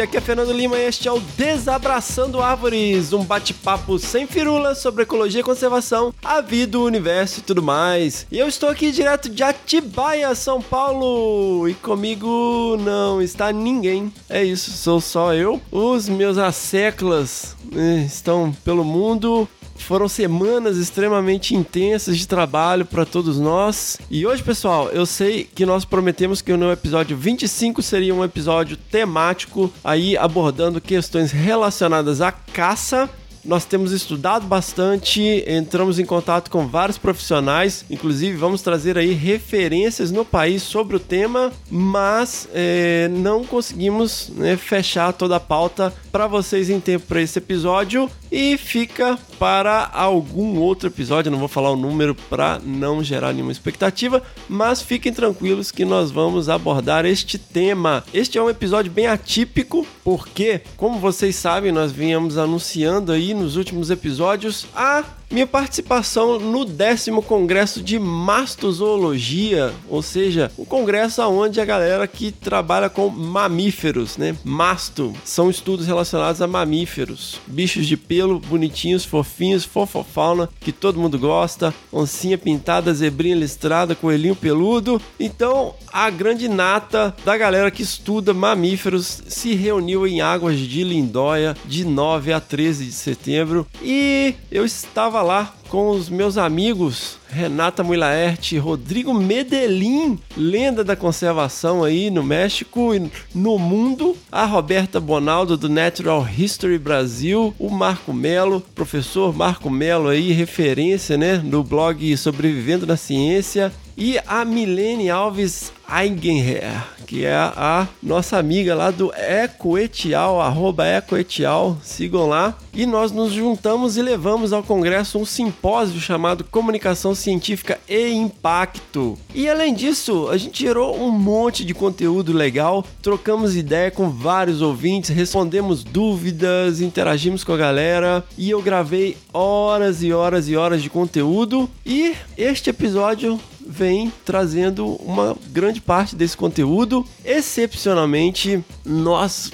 Aqui é Fernando Lima e este é o Desabraçando Árvores, um bate-papo sem firulas sobre ecologia e conservação, a vida, o universo e tudo mais. E eu estou aqui direto de Atibaia, São Paulo, e comigo não está ninguém. É isso, sou só eu. Os meus asseclas né, estão pelo mundo foram semanas extremamente intensas de trabalho para todos nós. E hoje, pessoal, eu sei que nós prometemos que no episódio 25 seria um episódio temático, aí abordando questões relacionadas à caça nós temos estudado bastante, entramos em contato com vários profissionais, inclusive vamos trazer aí referências no país sobre o tema, mas é, não conseguimos né, fechar toda a pauta para vocês em tempo para esse episódio e fica para algum outro episódio. Não vou falar o número para não gerar nenhuma expectativa, mas fiquem tranquilos que nós vamos abordar este tema. Este é um episódio bem atípico, porque, como vocês sabem, nós vínhamos anunciando aí nos últimos episódios a minha participação no décimo congresso de mastozoologia, ou seja, o um congresso onde a galera que trabalha com mamíferos, né? Masto são estudos relacionados a mamíferos, bichos de pelo bonitinhos, fofinhos, fofofauna que todo mundo gosta, oncinha pintada, zebrinha listrada, coelhinho peludo. Então, a grande nata da galera que estuda mamíferos se reuniu em Águas de Lindóia de 9 a 13 de setembro e eu estava lá com os meus amigos Renata Muilaerte, Rodrigo Medellín, lenda da conservação aí no México e no mundo, a Roberta Bonaldo do Natural History Brasil, o Marco Melo, professor Marco Melo aí, referência, né, no blog Sobrevivendo na Ciência, e a Milene Alves Eigenher, que é a nossa amiga lá do Ecoetial, arroba Ecoetial, sigam lá. E nós nos juntamos e levamos ao congresso um simpósio chamado Comunicação Científica e Impacto. E além disso, a gente gerou um monte de conteúdo legal, trocamos ideia com vários ouvintes, respondemos dúvidas, interagimos com a galera e eu gravei horas e horas e horas de conteúdo. E este episódio vem trazendo uma grande parte desse conteúdo. Excepcionalmente, nós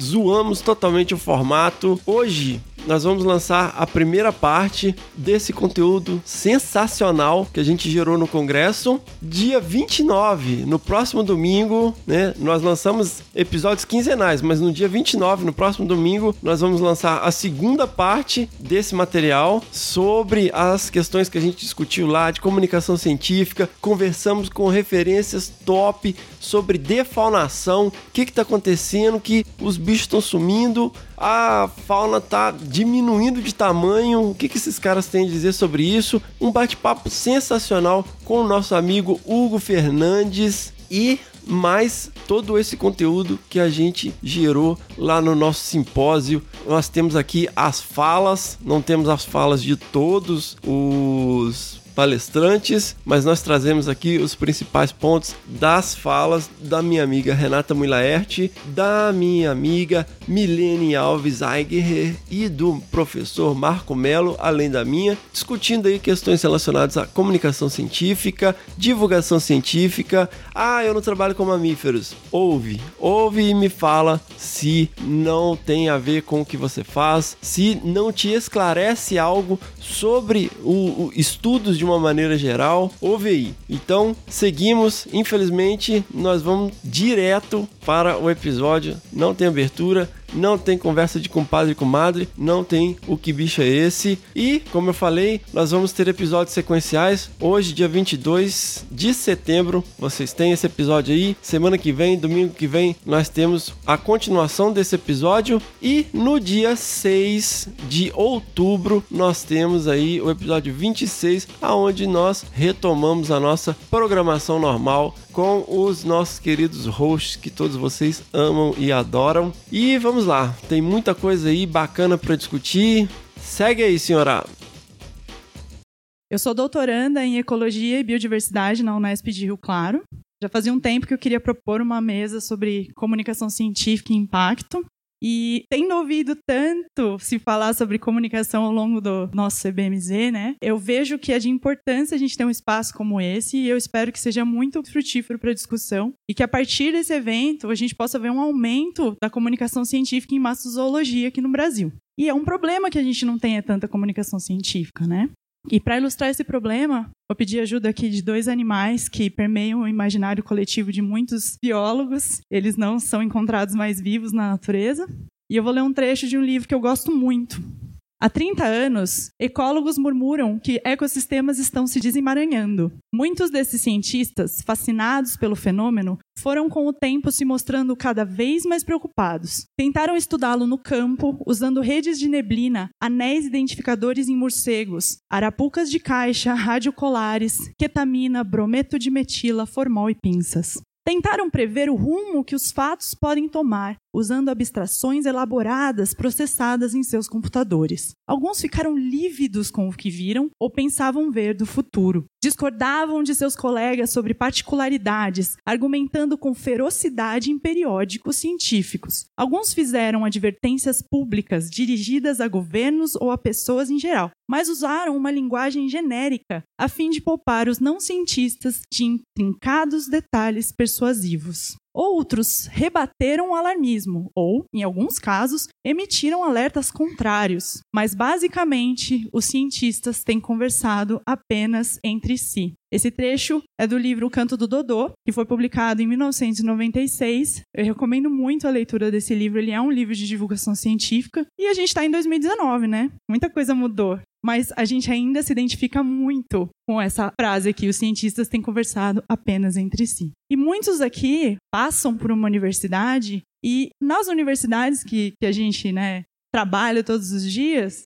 zoamos totalmente o formato. Hoje nós vamos lançar a primeira parte desse conteúdo sensacional que a gente gerou no congresso. Dia 29, no próximo domingo, né? Nós lançamos episódios quinzenais, mas no dia 29, no próximo domingo, nós vamos lançar a segunda parte desse material sobre as questões que a gente discutiu lá de comunicação científica. Conversamos com referências top sobre defaunação, o que está acontecendo, que os bichos estão sumindo, a fauna tá diminuindo de tamanho. O que, que esses caras têm a dizer sobre isso? Um bate-papo sensacional com o nosso amigo Hugo Fernandes e mais todo esse conteúdo que a gente gerou lá no nosso simpósio. Nós temos aqui as falas, não temos as falas de todos os palestrantes, mas nós trazemos aqui os principais pontos das falas da minha amiga Renata Muilaerte, da minha amiga Milene Alves Eiger e do professor Marco Melo, além da minha, discutindo aí questões relacionadas à comunicação científica, divulgação científica. Ah, eu não trabalho com mamíferos. Ouve, ouve e me fala se não tem a ver com o que você faz, se não te esclarece algo sobre o, o estudos de uma maneira geral, aí. Então, seguimos. Infelizmente, nós vamos direto para o episódio. Não tem abertura não tem conversa de compadre e comadre, não tem o que bicho é esse. E, como eu falei, nós vamos ter episódios sequenciais. Hoje, dia 22 de setembro, vocês têm esse episódio aí. Semana que vem, domingo que vem, nós temos a continuação desse episódio. E no dia 6 de outubro, nós temos aí o episódio 26, aonde nós retomamos a nossa programação normal com os nossos queridos hosts que todos vocês amam e adoram. E vamos lá, tem muita coisa aí bacana para discutir. Segue aí, senhora. Eu sou doutoranda em Ecologia e Biodiversidade na Unesp de Rio Claro. Já fazia um tempo que eu queria propor uma mesa sobre comunicação científica e impacto. E tendo ouvido tanto se falar sobre comunicação ao longo do nosso CBMZ, né? Eu vejo que é de importância a gente ter um espaço como esse e eu espero que seja muito frutífero para a discussão e que a partir desse evento a gente possa ver um aumento da comunicação científica em mastozoologia aqui no Brasil. E é um problema que a gente não tenha tanta comunicação científica, né? E para ilustrar esse problema, vou pedir ajuda aqui de dois animais que permeiam o imaginário coletivo de muitos biólogos. Eles não são encontrados mais vivos na natureza. E eu vou ler um trecho de um livro que eu gosto muito, Há 30 anos, ecólogos murmuram que ecossistemas estão se desemaranhando. Muitos desses cientistas, fascinados pelo fenômeno, foram com o tempo se mostrando cada vez mais preocupados. Tentaram estudá-lo no campo, usando redes de neblina, anéis identificadores em morcegos, arapucas de caixa, radiocolares, ketamina, brometo de metila, formol e pinças. Tentaram prever o rumo que os fatos podem tomar, usando abstrações elaboradas processadas em seus computadores. Alguns ficaram lívidos com o que viram ou pensavam ver do futuro. Discordavam de seus colegas sobre particularidades, argumentando com ferocidade em periódicos científicos. Alguns fizeram advertências públicas dirigidas a governos ou a pessoas em geral, mas usaram uma linguagem genérica a fim de poupar os não cientistas de intrincados detalhes persuasivos. Outros rebateram o alarmismo ou, em alguns casos, emitiram alertas contrários, mas basicamente os cientistas têm conversado apenas entre si. Esse trecho é do livro O Canto do Dodô, que foi publicado em 1996. Eu recomendo muito a leitura desse livro, ele é um livro de divulgação científica. E a gente está em 2019, né? Muita coisa mudou mas a gente ainda se identifica muito com essa frase aqui: os cientistas têm conversado apenas entre si. E muitos aqui passam por uma universidade e nas universidades que, que a gente né, trabalha todos os dias,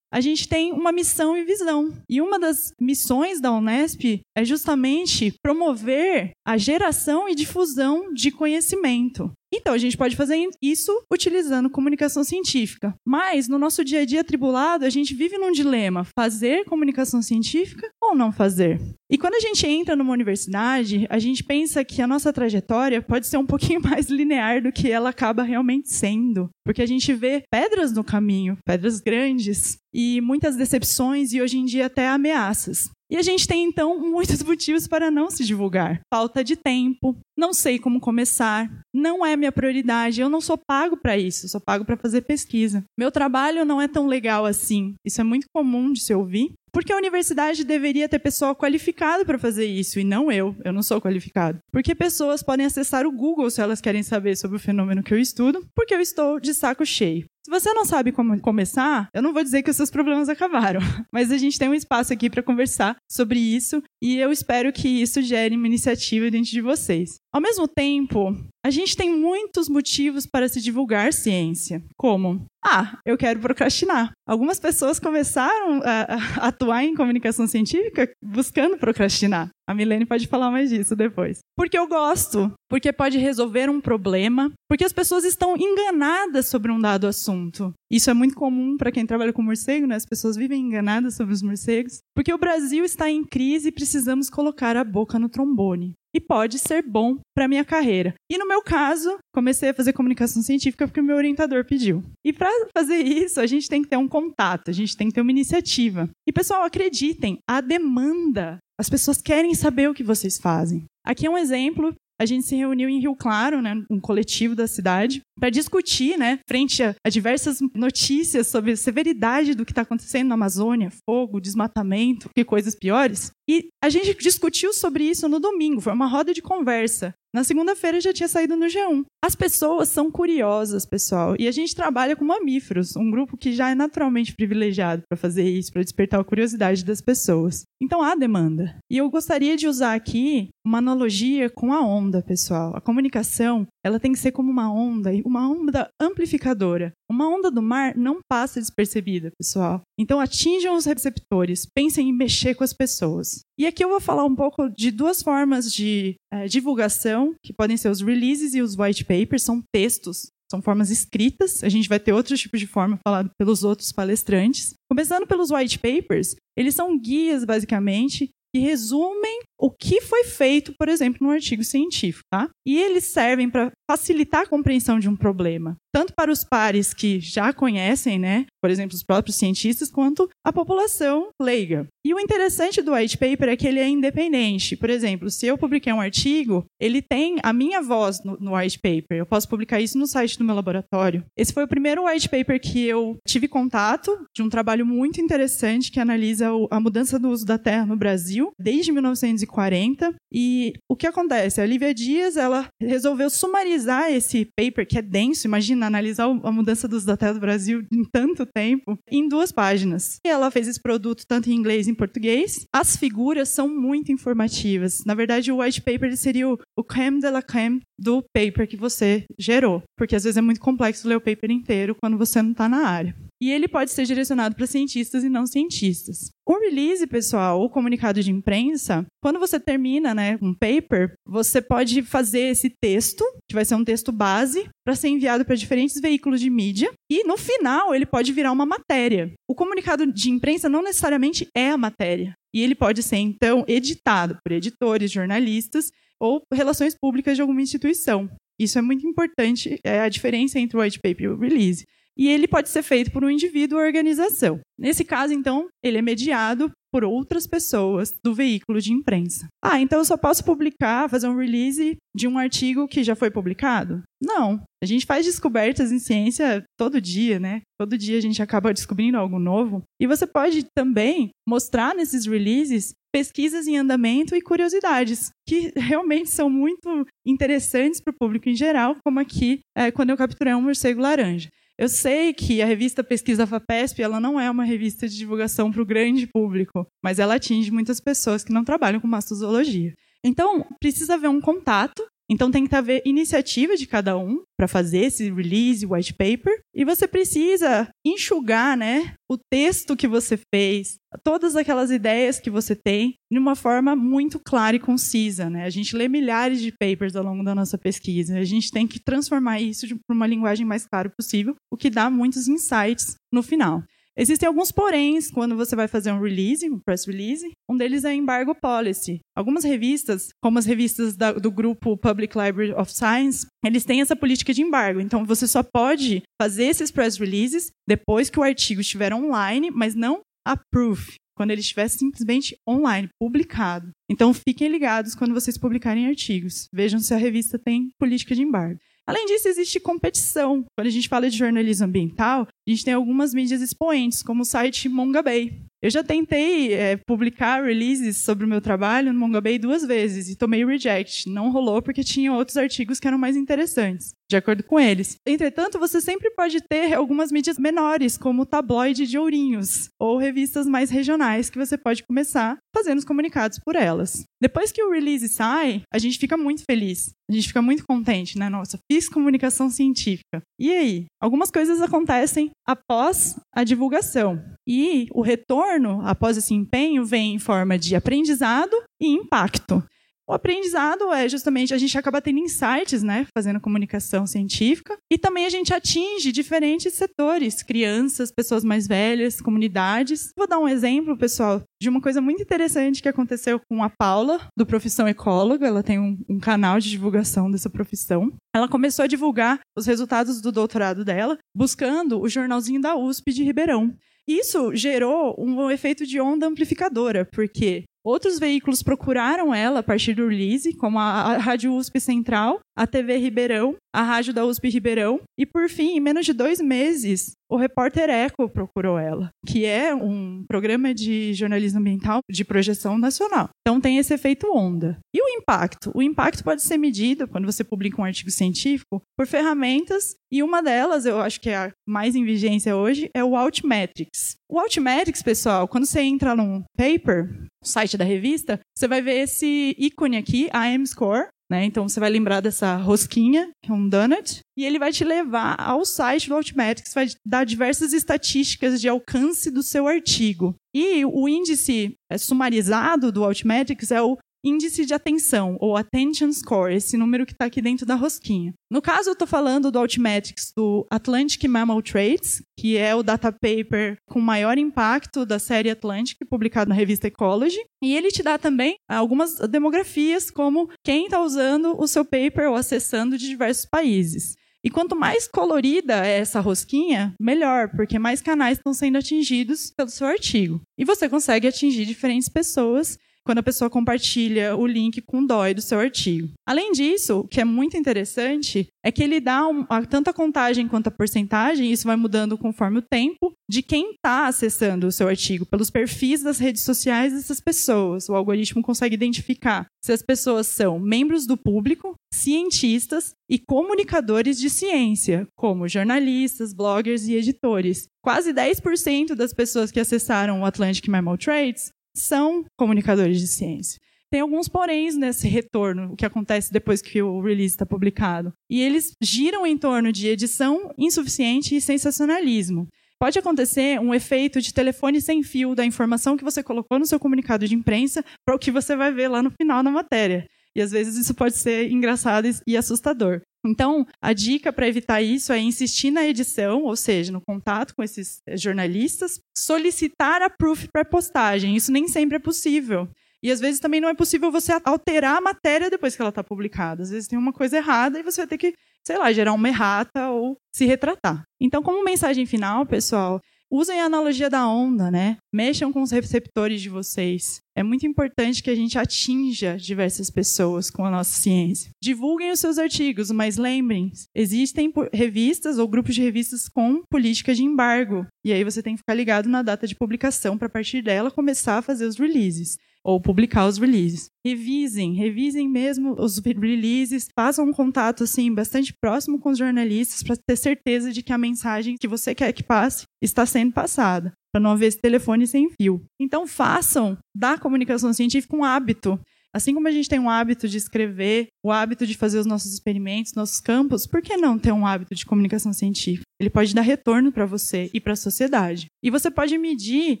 a gente tem uma missão e visão. E uma das missões da Unesp é justamente promover a geração e difusão de conhecimento. Então, a gente pode fazer isso utilizando comunicação científica. Mas, no nosso dia a dia atribulado, a gente vive num dilema: fazer comunicação científica ou não fazer? E quando a gente entra numa universidade, a gente pensa que a nossa trajetória pode ser um pouquinho mais linear do que ela acaba realmente sendo. Porque a gente vê pedras no caminho, pedras grandes, e muitas decepções e hoje em dia até ameaças. E a gente tem então muitos motivos para não se divulgar. Falta de tempo, não sei como começar, não é minha prioridade, eu não sou pago para isso, sou pago para fazer pesquisa. Meu trabalho não é tão legal assim. Isso é muito comum de se ouvir. Porque a universidade deveria ter pessoal qualificado para fazer isso e não eu. Eu não sou qualificado. Porque pessoas podem acessar o Google se elas querem saber sobre o fenômeno que eu estudo, porque eu estou de saco cheio. Se você não sabe como começar, eu não vou dizer que os seus problemas acabaram, mas a gente tem um espaço aqui para conversar sobre isso e eu espero que isso gere uma iniciativa dentro de vocês. Ao mesmo tempo, a gente tem muitos motivos para se divulgar ciência, como ah, eu quero procrastinar. Algumas pessoas começaram a, a, atuar em comunicação científica buscando procrastinar. A Milene pode falar mais disso depois. Porque eu gosto, porque pode resolver um problema, porque as pessoas estão enganadas sobre um dado assunto. Isso é muito comum para quem trabalha com morcego, né? As pessoas vivem enganadas sobre os morcegos. Porque o Brasil está em crise e precisamos colocar a boca no trombone e pode ser bom para minha carreira. E no meu caso, comecei a fazer comunicação científica porque o meu orientador pediu. E para fazer isso, a gente tem que ter um contato, a gente tem que ter uma iniciativa. E pessoal, acreditem, a demanda as pessoas querem saber o que vocês fazem. Aqui é um exemplo a gente se reuniu em Rio Claro, né, um coletivo da cidade, para discutir, né, frente a, a, diversas notícias sobre a severidade do que está acontecendo na Amazônia, fogo, desmatamento, que coisas piores. E a gente discutiu sobre isso no domingo, foi uma roda de conversa. Na segunda-feira já tinha saído no G1. As pessoas são curiosas, pessoal, e a gente trabalha com mamíferos, um grupo que já é naturalmente privilegiado para fazer isso, para despertar a curiosidade das pessoas. Então há demanda. E eu gostaria de usar aqui uma analogia com a onda, pessoal. A comunicação, ela tem que ser como uma onda, uma onda amplificadora. Uma onda do mar não passa despercebida, pessoal. Então atinjam os receptores, pensem em mexer com as pessoas. E aqui eu vou falar um pouco de duas formas de é, divulgação, que podem ser os releases e os white papers, são textos são formas escritas. A gente vai ter outros tipos de forma falado pelos outros palestrantes. Começando pelos white papers, eles são guias, basicamente, que resumem o que foi feito, por exemplo, no artigo científico, tá? E eles servem para facilitar a compreensão de um problema, tanto para os pares que já conhecem, né, por exemplo, os próprios cientistas, quanto a população leiga. E o interessante do white paper é que ele é independente. Por exemplo, se eu publiquei um artigo, ele tem a minha voz no, no white paper. Eu posso publicar isso no site do meu laboratório. Esse foi o primeiro white paper que eu tive contato de um trabalho muito interessante que analisa o, a mudança do uso da terra no Brasil desde 1940. E o que acontece? A Lívia Dias ela resolveu sumarizar esse paper que é denso. Imagina analisar a mudança do uso da terra do Brasil em tanto tempo em duas páginas. E ela fez esse produto tanto em inglês em português. As figuras são muito informativas. Na verdade, o white paper seria o, o creme de la creme do paper que você gerou, porque às vezes é muito complexo ler o paper inteiro quando você não está na área. E ele pode ser direcionado para cientistas e não cientistas. O release, pessoal, o comunicado de imprensa, quando você termina né, um paper, você pode fazer esse texto, que vai ser um texto base, para ser enviado para diferentes veículos de mídia, e no final ele pode virar uma matéria. O comunicado de imprensa não necessariamente é a matéria. E ele pode ser, então, editado por editores, jornalistas ou relações públicas de alguma instituição. Isso é muito importante, é a diferença entre o white paper e o release e ele pode ser feito por um indivíduo ou organização. Nesse caso, então, ele é mediado por outras pessoas do veículo de imprensa. Ah, então eu só posso publicar, fazer um release de um artigo que já foi publicado? Não. A gente faz descobertas em ciência todo dia, né? Todo dia a gente acaba descobrindo algo novo. E você pode também mostrar nesses releases pesquisas em andamento e curiosidades, que realmente são muito interessantes para o público em geral, como aqui, é, quando eu capturei um morcego laranja. Eu sei que a revista Pesquisa FAPESP ela não é uma revista de divulgação para o grande público, mas ela atinge muitas pessoas que não trabalham com mastozoologia. Então, precisa haver um contato então tem que haver iniciativa de cada um para fazer esse release, white paper, e você precisa enxugar, né, o texto que você fez, todas aquelas ideias que você tem, de uma forma muito clara e concisa, né? A gente lê milhares de papers ao longo da nossa pesquisa, a gente tem que transformar isso para uma linguagem mais clara possível, o que dá muitos insights no final. Existem alguns poréns quando você vai fazer um release, um press release. Um deles é embargo policy. Algumas revistas, como as revistas da, do grupo Public Library of Science, eles têm essa política de embargo. Então, você só pode fazer esses press releases depois que o artigo estiver online, mas não approved, quando ele estiver simplesmente online, publicado. Então, fiquem ligados quando vocês publicarem artigos. Vejam se a revista tem política de embargo. Além disso, existe competição. Quando a gente fala de jornalismo ambiental, a gente tem algumas mídias expoentes, como o site Mongabay. Eu já tentei é, publicar releases sobre o meu trabalho no Mongabay duas vezes e tomei reject. Não rolou porque tinha outros artigos que eram mais interessantes, de acordo com eles. Entretanto, você sempre pode ter algumas mídias menores, como tabloide de ourinhos, ou revistas mais regionais que você pode começar fazendo os comunicados por elas. Depois que o release sai, a gente fica muito feliz. A gente fica muito contente, né? Nossa, fiz comunicação científica. E aí? Algumas coisas acontecem após a divulgação. E o retorno após esse empenho vem em forma de aprendizado e impacto. O aprendizado é justamente a gente acaba tendo insights, né, fazendo comunicação científica, e também a gente atinge diferentes setores, crianças, pessoas mais velhas, comunidades. Vou dar um exemplo, pessoal, de uma coisa muito interessante que aconteceu com a Paula, do Profissão Ecóloga. Ela tem um, um canal de divulgação dessa profissão. Ela começou a divulgar os resultados do doutorado dela, buscando o jornalzinho da USP de Ribeirão. Isso gerou um efeito de onda amplificadora, porque Outros veículos procuraram ela a partir do release, como a Rádio USP Central, a TV Ribeirão, a Rádio da USP Ribeirão, e por fim, em menos de dois meses, o Repórter Eco procurou ela, que é um programa de jornalismo ambiental de projeção nacional. Então tem esse efeito onda. E o impacto? O impacto pode ser medido, quando você publica um artigo científico, por ferramentas, e uma delas, eu acho que é a mais em vigência hoje, é o Altmetrics. O Altmetrics, pessoal, quando você entra num paper, site da revista, você vai ver esse ícone aqui, a M-Score, né? Então você vai lembrar dessa rosquinha, que é um donut, e ele vai te levar ao site do Altmetrics, vai dar diversas estatísticas de alcance do seu artigo. E o índice é, sumarizado do Altmetrics é o índice de atenção, ou attention score, esse número que está aqui dentro da rosquinha. No caso, eu estou falando do Altmetrics do Atlantic Mammal Traits, que é o data paper com maior impacto da série Atlantic, publicado na revista Ecology. E ele te dá também algumas demografias, como quem está usando o seu paper ou acessando de diversos países. E quanto mais colorida é essa rosquinha, melhor, porque mais canais estão sendo atingidos pelo seu artigo. E você consegue atingir diferentes pessoas quando a pessoa compartilha o link com o DOI do seu artigo. Além disso, o que é muito interessante é que ele dá um, a, tanto a contagem quanto a porcentagem, isso vai mudando conforme o tempo, de quem está acessando o seu artigo, pelos perfis das redes sociais dessas pessoas. O algoritmo consegue identificar se as pessoas são membros do público, cientistas e comunicadores de ciência, como jornalistas, bloggers e editores. Quase 10% das pessoas que acessaram o Atlantic Mammal Trades são comunicadores de ciência. Tem alguns poréns nesse retorno, o que acontece depois que o release está publicado. E eles giram em torno de edição insuficiente e sensacionalismo. Pode acontecer um efeito de telefone sem fio da informação que você colocou no seu comunicado de imprensa para o que você vai ver lá no final da matéria. E às vezes isso pode ser engraçado e assustador. Então, a dica para evitar isso é insistir na edição, ou seja, no contato com esses eh, jornalistas, solicitar a proof para postagem. Isso nem sempre é possível. E às vezes também não é possível você alterar a matéria depois que ela está publicada. Às vezes tem uma coisa errada e você vai ter que, sei lá, gerar uma errata ou se retratar. Então, como mensagem final, pessoal, usem a analogia da onda, né? Mexam com os receptores de vocês. É muito importante que a gente atinja diversas pessoas com a nossa ciência. Divulguem os seus artigos, mas lembrem, existem revistas ou grupos de revistas com política de embargo. E aí você tem que ficar ligado na data de publicação para a partir dela começar a fazer os releases ou publicar os releases. Revisem, revisem mesmo os releases, façam um contato assim bastante próximo com os jornalistas para ter certeza de que a mensagem que você quer que passe está sendo passada, para não haver esse telefone sem fio. Então façam da comunicação científica um hábito. Assim como a gente tem um hábito de escrever, o hábito de fazer os nossos experimentos, nossos campos, por que não ter um hábito de comunicação científica? Ele pode dar retorno para você e para a sociedade. E você pode medir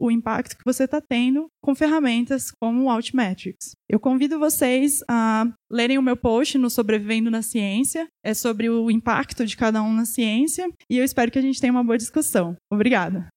o impacto que você está tendo com ferramentas como o Altmetrics. Eu convido vocês a lerem o meu post no Sobrevivendo na Ciência. É sobre o impacto de cada um na ciência. E eu espero que a gente tenha uma boa discussão. Obrigada.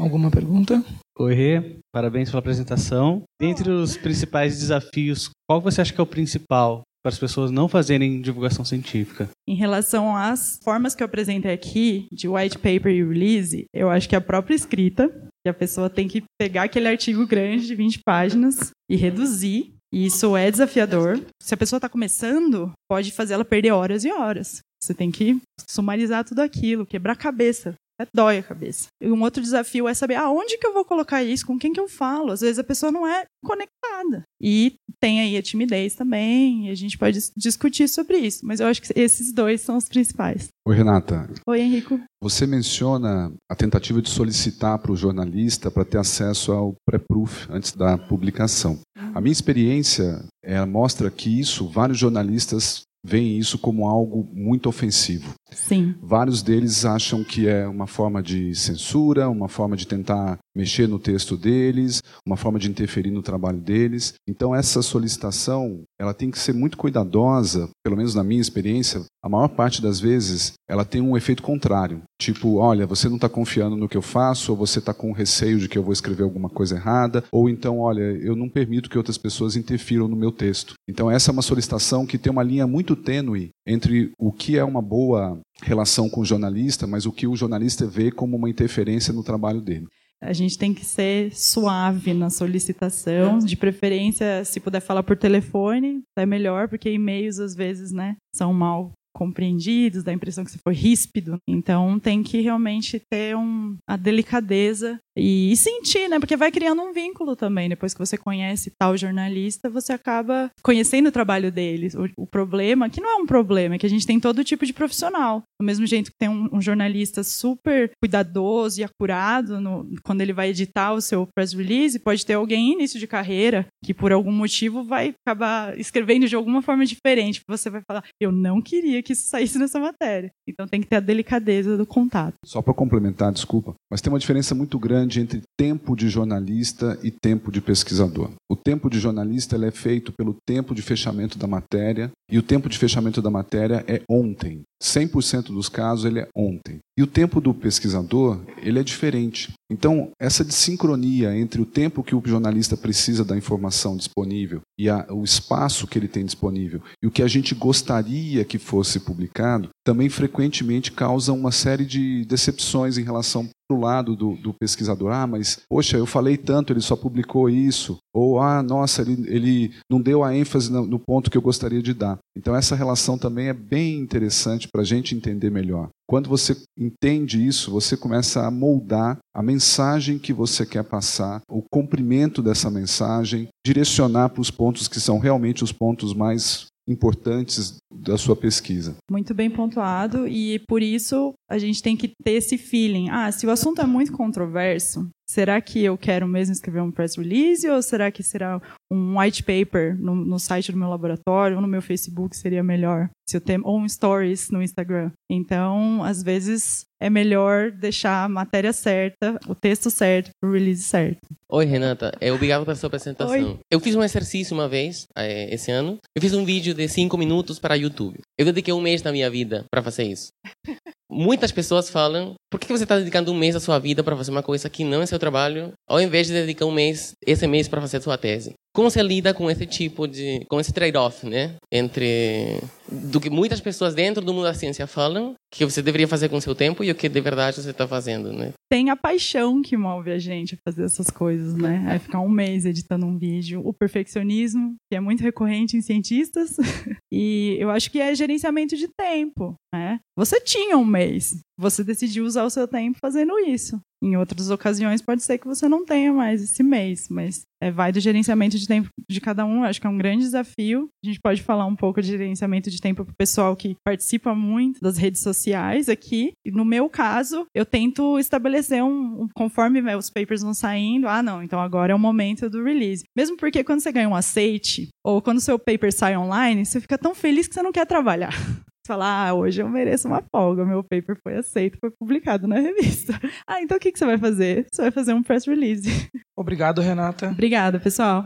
Alguma pergunta? Oi, Rê. Parabéns pela apresentação. Dentre os principais desafios, qual você acha que é o principal para as pessoas não fazerem divulgação científica? Em relação às formas que eu apresentei aqui, de white paper e release, eu acho que a própria escrita, que a pessoa tem que pegar aquele artigo grande de 20 páginas e reduzir. E isso é desafiador. Se a pessoa está começando, pode fazer ela perder horas e horas. Você tem que sumarizar tudo aquilo, quebrar a cabeça. É, dói a cabeça. E um outro desafio é saber aonde que eu vou colocar isso, com quem que eu falo. Às vezes a pessoa não é conectada. E tem aí a timidez também, e a gente pode discutir sobre isso. Mas eu acho que esses dois são os principais. Oi, Renata. Oi, Henrico. Você menciona a tentativa de solicitar para o jornalista para ter acesso ao pré-proof antes da publicação. A minha experiência é, mostra que isso vários jornalistas veem isso como algo muito ofensivo. Sim. Vários deles acham que é uma forma de censura, uma forma de tentar mexer no texto deles, uma forma de interferir no trabalho deles. Então essa solicitação, ela tem que ser muito cuidadosa, pelo menos na minha experiência, a maior parte das vezes ela tem um efeito contrário. Tipo, olha, você não está confiando no que eu faço, ou você está com receio de que eu vou escrever alguma coisa errada, ou então, olha, eu não permito que outras pessoas interfiram no meu texto. Então essa é uma solicitação que tem uma linha muito tênue entre o que é uma boa relação com o jornalista, mas o que o jornalista vê como uma interferência no trabalho dele. A gente tem que ser suave na solicitação, de preferência, se puder falar por telefone, é melhor, porque e-mails às vezes, né, são mal compreendidos, dá a impressão que você foi ríspido. Então tem que realmente ter um, a delicadeza E, e sentir, né? Porque vai criando um vínculo também. Depois que você conhece tal jornalista, você acaba conhecendo o trabalho deles. O, o problema, que não é um problema, é que a gente tem todo tipo de profissional. Do mesmo jeito que tem um, um jornalista super cuidadoso e acurado no, quando ele vai editar o seu press release, pode ter alguém início de carreira que por algum motivo vai acabar escrevendo de alguma forma diferente. Você vai falar, eu não queria que isso saísse nessa matéria. Então tem que ter a delicadeza do contato. Só para complementar, desculpa, mas tem uma diferença muito grande entre tempo de jornalista e tempo de pesquisador. O tempo de jornalista é feito pelo tempo de fechamento da matéria e o tempo de fechamento da matéria é ontem. 100% dos casos ele é ontem. E o tempo do pesquisador, ele é diferente. Então, essa desincronia entre o tempo que o jornalista precisa da informação disponível e a, o espaço que ele tem disponível e o que a gente gostaria que fosse publicado, também frequentemente causa uma série de decepções em relação para o lado do, do, pesquisador. Ah, mas, poxa, eu falei tanto, ele só publicou isso. Ou, ah, nossa, ele, ele não deu a ênfase no, no ponto que eu gostaria de dar. Então, essa relação também é bem interessante para a gente entender melhor. Quando você entende isso, você começa a moldar a mensagem que você quer passar, o comprimento dessa mensagem, direcionar para os pontos que são realmente os pontos mais importantes da sua pesquisa. Muito bem pontuado e por isso a gente tem que ter esse feeling. Ah, se o assunto é muito controverso, será que eu quero mesmo escrever um press release ou será que será um white paper no, no site do meu laboratório ou no meu Facebook seria melhor? Se eu tenho, ou um stories no Instagram. Então, às vezes é melhor deixar a matéria certa, o texto certo, o release certo. Oi, Renata. É, obrigado pela sua apresentação. Oi. Eu fiz um exercício uma vez, é, esse ano. Eu fiz um vídeo de 5 minutos para YouTube. Eu dediquei um mês da minha vida para fazer isso. Muitas pessoas falam: por que você está dedicando um mês da sua vida para fazer uma coisa que não é seu trabalho, ao invés de dedicar um mês, esse mês, para fazer sua tese? Como você lida com esse tipo de, com esse trade-off, né, entre do que muitas pessoas dentro do mundo da ciência falam que você deveria fazer com seu tempo e o que de verdade você está fazendo, né? Tem a paixão que move a gente a fazer essas coisas, né? É ficar um mês editando um vídeo, o perfeccionismo, que é muito recorrente em cientistas, e eu acho que é gerenciamento de tempo, né? Você tinha um mês, você decidiu usar o seu tempo fazendo isso. Em outras ocasiões, pode ser que você não tenha mais esse mês, mas é, vai do gerenciamento de tempo de cada um. Acho que é um grande desafio. A gente pode falar um pouco de gerenciamento de tempo para o pessoal que participa muito das redes sociais aqui. E no meu caso, eu tento estabelecer um, um conforme os papers vão saindo. Ah, não, então agora é o momento do release. Mesmo porque quando você ganha um aceite ou quando seu paper sai online, você fica tão feliz que você não quer trabalhar falar, ah, hoje eu mereço uma folga, meu paper foi aceito, foi publicado na revista. Ah, então o que, que você vai fazer? Você vai fazer um press release. Obrigado, Renata. Obrigada, pessoal.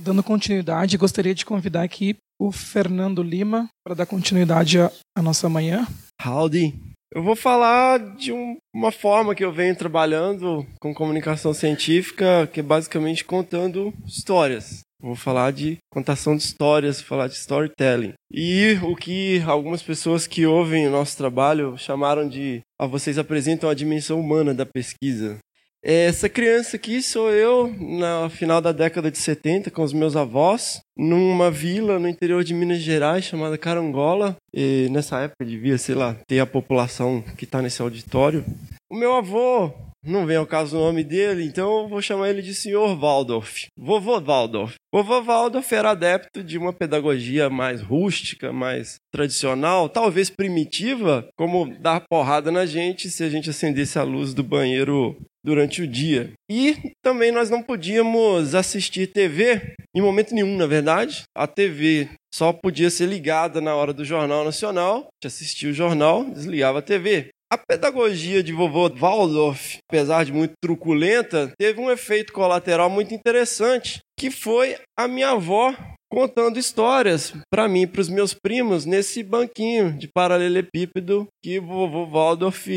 Dando continuidade, gostaria de convidar aqui o Fernando Lima para dar continuidade à nossa manhã. Howdy. Eu vou falar de um- uma forma que eu venho trabalhando com comunicação científica, que é basicamente contando histórias. Vou falar de contação de histórias, falar de storytelling. E o que algumas pessoas que ouvem o nosso trabalho chamaram de. Ah, vocês apresentam a dimensão humana da pesquisa. Essa criança aqui sou eu, no final da década de 70, com os meus avós, numa vila no interior de Minas Gerais chamada Carangola. E nessa época devia, sei lá, ter a população que está nesse auditório. O meu avô, não vem ao caso o nome dele, então eu vou chamar ele de senhor Waldorf. Vovô Waldorf. Vovô Waldorf era adepto de uma pedagogia mais rústica, mais tradicional, talvez primitiva, como dar porrada na gente se a gente acendesse a luz do banheiro durante o dia. E também nós não podíamos assistir TV em momento nenhum, na verdade. A TV só podia ser ligada na hora do Jornal Nacional. A gente assistia o jornal, desligava a TV. A pedagogia de vovô Waldorf, apesar de muito truculenta, teve um efeito colateral muito interessante, que foi a minha avó contando histórias para mim para os meus primos nesse banquinho de paralelepípedo que o vovô Waldorf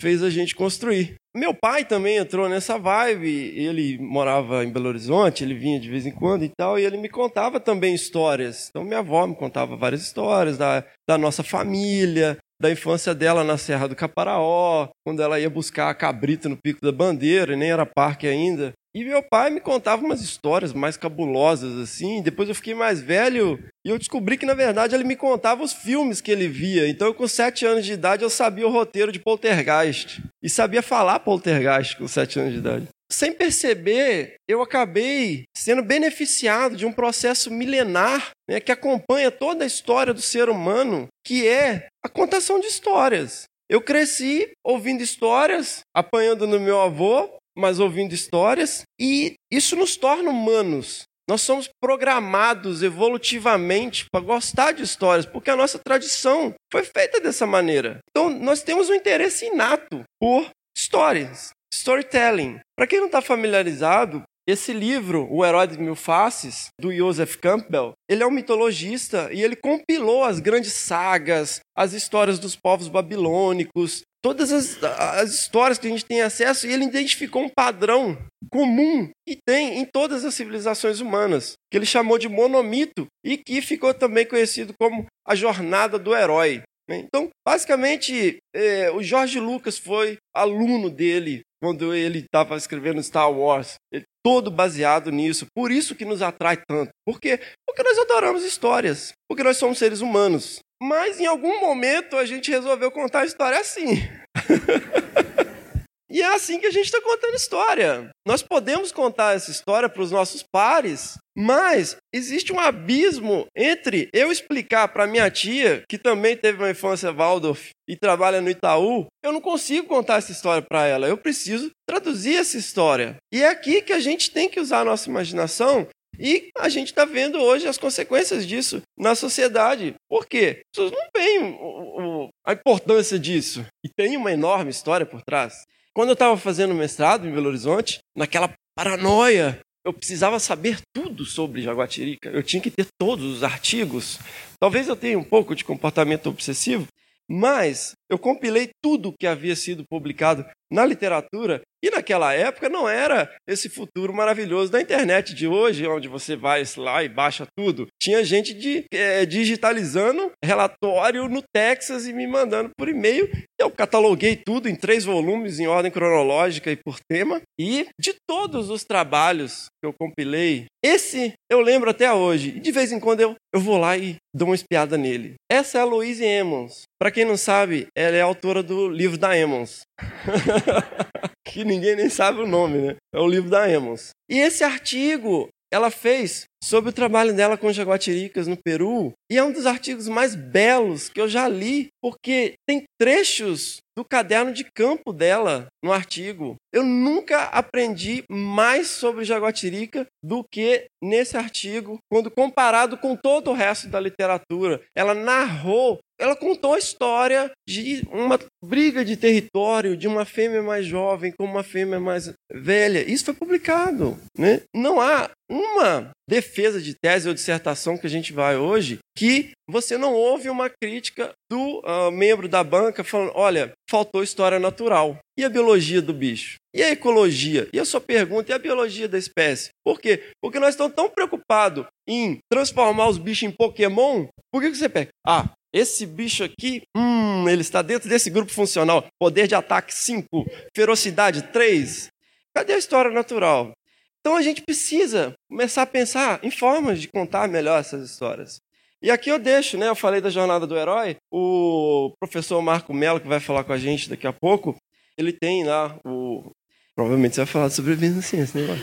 fez a gente construir. Meu pai também entrou nessa vibe, ele morava em Belo Horizonte, ele vinha de vez em quando e tal, e ele me contava também histórias. Então minha avó me contava várias histórias da, da nossa família, da infância dela na Serra do Caparaó, quando ela ia buscar a cabrita no Pico da Bandeira, e nem era parque ainda. E meu pai me contava umas histórias mais cabulosas, assim. Depois eu fiquei mais velho e eu descobri que, na verdade, ele me contava os filmes que ele via. Então, eu, com sete anos de idade, eu sabia o roteiro de Poltergeist. E sabia falar Poltergeist com sete anos de idade. Sem perceber, eu acabei sendo beneficiado de um processo milenar né, que acompanha toda a história do ser humano, que é a contação de histórias. Eu cresci ouvindo histórias, apanhando no meu avô, mas ouvindo histórias, e isso nos torna humanos. Nós somos programados evolutivamente para gostar de histórias, porque a nossa tradição foi feita dessa maneira. Então, nós temos um interesse inato por histórias, storytelling. Para quem não está familiarizado, esse livro, O Herói de Mil Faces, do Joseph Campbell, ele é um mitologista e ele compilou as grandes sagas, as histórias dos povos babilônicos, todas as, as, histórias que a gente tem acesso, e ele identificou um padrão comum que tem em todas as civilizações humanas, que ele chamou de monomito e que ficou também conhecido como a jornada do herói. Então, basicamente, é, o Jorge Lucas foi aluno dele quando ele estava escrevendo Star Wars, ele, todo baseado nisso. Por isso que nos atrai tanto. Por quê? Porque nós adoramos histórias, porque nós somos seres humanos. Mas em algum momento a gente resolveu contar a história assim. e é assim que a gente está contando história. Nós podemos contar essa história para os nossos pares, mas existe um abismo entre eu explicar para minha tia, que também teve uma infância Waldorf e trabalha no Itaú, eu não consigo contar essa história para ela. Eu preciso traduzir essa história. E é aqui que a gente tem que usar a nossa imaginação e a gente está vendo hoje as consequências disso na sociedade. Por quê? As pessoas não veem o, o, a importância disso. E tem uma enorme história por trás. Quando eu estava fazendo mestrado em Belo Horizonte, naquela paranoia, eu precisava saber tudo sobre Jaguatirica. Eu tinha que ter todos os artigos. Talvez eu tenha um pouco de comportamento obsessivo, mas eu compilei tudo que havia sido publicado na literatura e naquela época não era esse futuro maravilhoso da internet de hoje, onde você vai lá e baixa tudo. Tinha gente de, é, digitalizando relatório no Texas e me mandando por e-mail. Eu cataloguei tudo em três volumes, em ordem cronológica e por tema. E de todos os trabalhos que eu compilei, esse eu lembro até hoje. E de vez em quando eu, eu vou lá e dou uma espiada nele. Essa é a Louise Emmons. Para quem não sabe, ela é autora do livro da Emmons. que ninguém nem sabe o nome, né? É o livro da Emmons. E esse artigo ela fez sobre o trabalho dela com jaguatiricas no Peru, e é um dos artigos mais belos que eu já li, porque tem trechos do caderno de campo dela no artigo. Eu nunca aprendi mais sobre jaguatirica do que nesse artigo, quando comparado com todo o resto da literatura. Ela narrou ela contou a história de uma briga de território de uma fêmea mais jovem com uma fêmea mais velha. Isso foi publicado. Né? Não há uma defesa de tese ou dissertação que a gente vai hoje que você não ouve uma crítica do uh, membro da banca falando: olha, faltou história natural. E a biologia do bicho? E a ecologia? E a sua pergunta? E a biologia da espécie? Por quê? Porque nós estamos tão preocupados em transformar os bichos em Pokémon. Por que, que você pega? Ah, esse bicho aqui, hum, ele está dentro desse grupo funcional. Poder de ataque 5, ferocidade 3. Cadê a história natural? Então a gente precisa começar a pensar em formas de contar melhor essas histórias. E aqui eu deixo, né? Eu falei da jornada do herói. O professor Marco Mello, que vai falar com a gente daqui a pouco, ele tem lá o. Provavelmente você vai falar sobre ciência, né?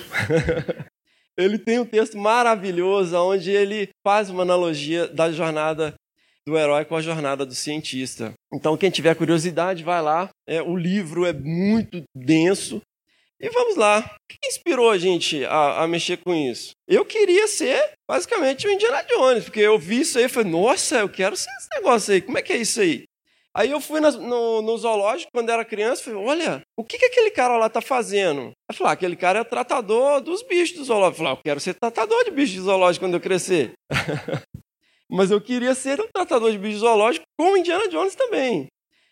ele tem um texto maravilhoso onde ele faz uma analogia da jornada do herói com a jornada do cientista. Então, quem tiver curiosidade, vai lá. É, o livro é muito denso. E vamos lá. O que inspirou a gente a, a, mexer com isso? Eu queria ser, basicamente, o Indiana Jones, porque eu vi isso aí e falei, nossa, eu quero ser esse negócio aí. Como é que é isso aí? Aí eu fui no, no, zoológico quando era criança e falei, olha, o que, que aquele cara lá tá fazendo? Eu falei, ah, aquele cara é tratador dos bichos do zoológico. Eu falei, ah, eu quero ser tratador de bichos de zoológico quando eu crescer. Mas eu queria ser um tratador de bicho zoológico como Indiana Jones também.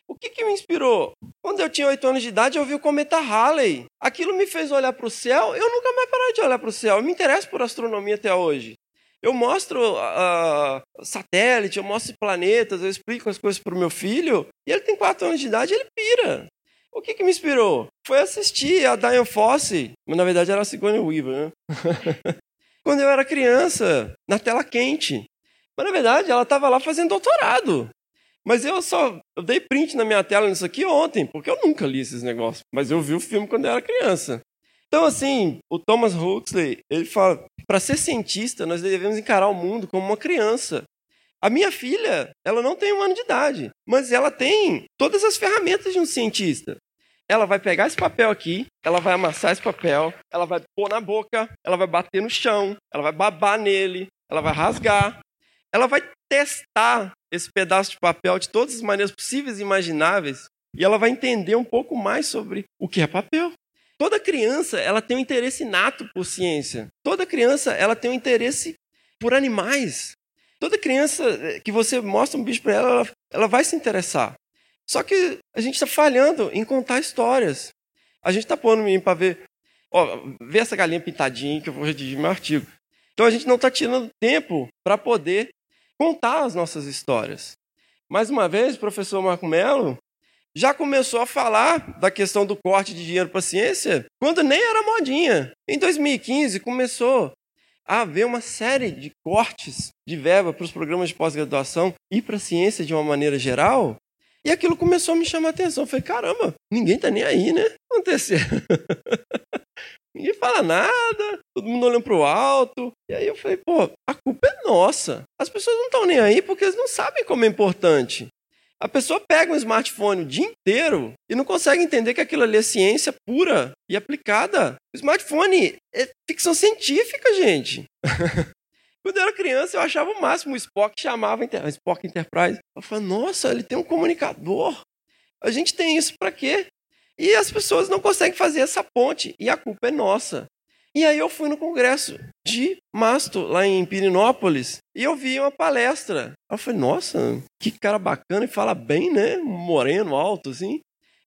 O que, que me inspirou? Quando eu tinha 8 anos de idade, eu vi o cometa Halley. Aquilo me fez olhar para o céu. Eu nunca mais parei de olhar para o céu. Eu me interesso por astronomia até hoje. Eu mostro uh, satélite, eu mostro planetas, eu explico as coisas para o meu filho. E ele tem 4 anos de idade ele pira. O que, que me inspirou? foi assistir a Diane Fossey, mas na verdade era a Sigourney Weaver, né? Quando eu era criança, na tela quente. Mas na verdade ela estava lá fazendo doutorado. Mas eu só eu dei print na minha tela nisso aqui ontem, porque eu nunca li esses negócios. Mas eu vi o filme quando eu era criança. Então, assim, o Thomas Huxley, ele fala, para ser cientista, nós devemos encarar o mundo como uma criança. A minha filha, ela não tem um ano de idade, mas ela tem todas as ferramentas de um cientista. Ela vai pegar esse papel aqui, ela vai amassar esse papel, ela vai pôr na boca, ela vai bater no chão, ela vai babar nele, ela vai rasgar, ela vai testar esse pedaço de papel de todas as maneiras possíveis e imagináveis e ela vai entender um pouco mais sobre o que é papel. Toda criança, ela tem um interesse inato por ciência. Toda criança, ela tem um interesse por animais. Toda criança eh, que você mostra um bicho para ela, ela, ela vai se interessar. Só que a gente está falhando em contar histórias. A gente está pondo o menino para ver, ó, ver essa galinha pintadinha que eu vou redigir meu artigo. Então a gente não está tirando tempo para poder contar as nossas histórias. Mais uma vez, o professor Marco Melo já começou a falar da questão do corte de dinheiro para a ciência quando nem era modinha. Em 2015 começou a haver uma série de cortes de verba para os programas de pós-graduação e para a ciência de uma maneira geral. E aquilo começou a me chamar a atenção. Eu falei, caramba, ninguém está nem aí, né? Acontecer. ninguém fala nada, todo mundo olhando para o alto. E aí eu falei, pô, a culpa é nossa. As pessoas não estão nem aí porque eles não sabem como é importante. A pessoa pega um smartphone o dia inteiro e não consegue entender que aquilo ali é ciência pura e aplicada. O smartphone é ficção científica, gente. Quando eu era criança, eu achava o máximo. O Spock chamava o Spock Enterprise. Eu falava, nossa, ele tem um comunicador. A gente tem isso para quê? E as pessoas não conseguem fazer essa ponte. E a culpa é nossa. E aí eu fui no congresso de Masto, lá em Pirinópolis, e eu vi uma palestra. Eu falei, nossa, que cara bacana e fala bem, né? Moreno, alto, assim.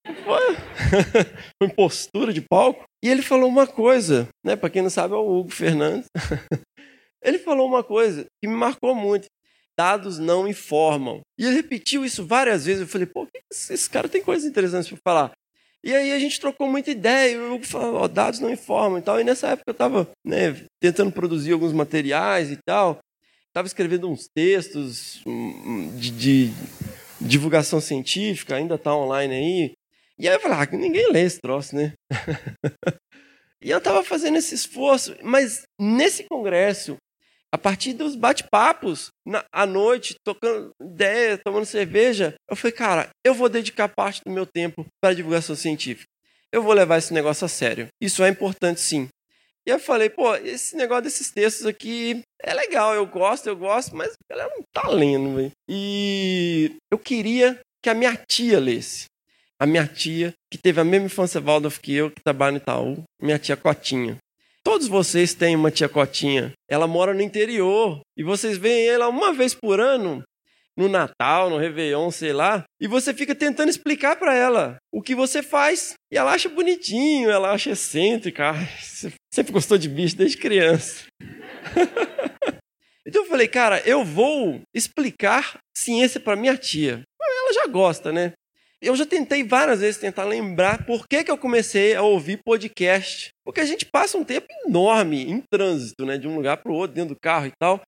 Foi postura de palco. E ele falou uma coisa, né? Para quem não sabe, é o Hugo Fernandes. ele falou uma coisa que me marcou muito. Dados não informam. E ele repetiu isso várias vezes. Eu falei, pô, esse cara tem coisas interessantes para falar. E aí a gente trocou muita ideia, o Hugo falou, dados não informam e tal. E nessa época eu estava né, tentando produzir alguns materiais e tal. Estava escrevendo uns textos hum, hum, de, de divulgação científica, ainda está online aí. E aí eu falei, ah, ninguém lê esse troço, né? e eu estava fazendo esse esforço, mas nesse congresso a partir dos bate-papos à noite, tocando ideia, tomando cerveja, eu falei, cara, eu vou dedicar parte do meu tempo para a divulgação científica. Eu vou levar esse negócio a sério. Isso é importante sim. E eu falei, pô, esse negócio desses textos aqui é legal, eu gosto, eu gosto, mas ela não tá lendo, velho. E eu queria que a minha tia lesse. A minha tia, que teve a mesma infância Waldorf que eu, que trabalha no Itaú, minha tia Cotinha. Todos vocês têm uma tia Cotinha. Ela mora no interior. E vocês veem ela uma vez por ano, no Natal, no Réveillon, sei lá. E você fica tentando explicar para ela o que você faz. E ela acha bonitinho, ela acha excêntrica. você sempre gostou de bicho desde criança. então eu falei, cara, eu vou explicar ciência para minha tia. Ela já gosta, né? Eu já tentei várias vezes tentar lembrar por que, que eu comecei a ouvir podcast. Porque a gente passa um tempo enorme em trânsito, né? De um lugar para o outro, dentro do carro e tal.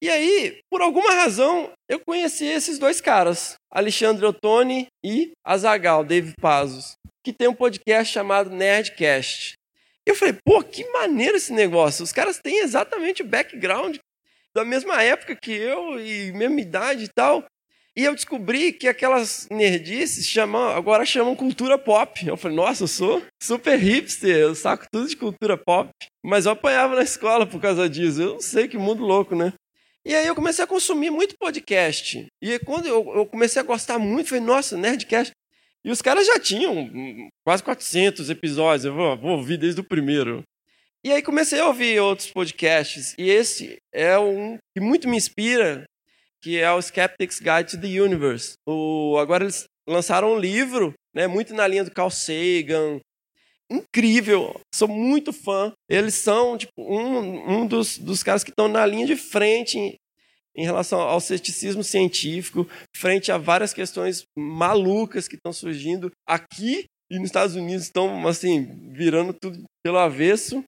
E aí, por alguma razão, eu conheci esses dois caras, Alexandre Ottoni e Azagal, David Pazos, que tem um podcast chamado Nerdcast. Eu falei, pô, que maneiro esse negócio. Os caras têm exatamente o background da mesma época que eu e mesma idade e tal. E eu descobri que aquelas nerdices chamam, agora chamam cultura pop. Eu falei, nossa, eu sou super hipster, eu saco tudo de cultura pop. Mas eu apanhava na escola por causa disso. Eu não sei que mundo louco, né? E aí eu comecei a consumir muito podcast. E quando eu, eu comecei a gostar muito, falei, nossa, Nerdcast. E os caras já tinham quase 400 episódios, eu vou, vou ouvir desde o primeiro. E aí comecei a ouvir outros podcasts. E esse é um que muito me inspira, que é o Skeptic's Guide to the Universe. O, agora eles lançaram um livro, né, muito na linha do Carl Sagan. Incrível, sou muito fã. Eles são tipo, um, um dos, dos caras que estão na linha de frente em, em relação ao ceticismo científico, frente a várias questões malucas que estão surgindo aqui e nos Estados Unidos estão, assim, virando tudo pelo avesso.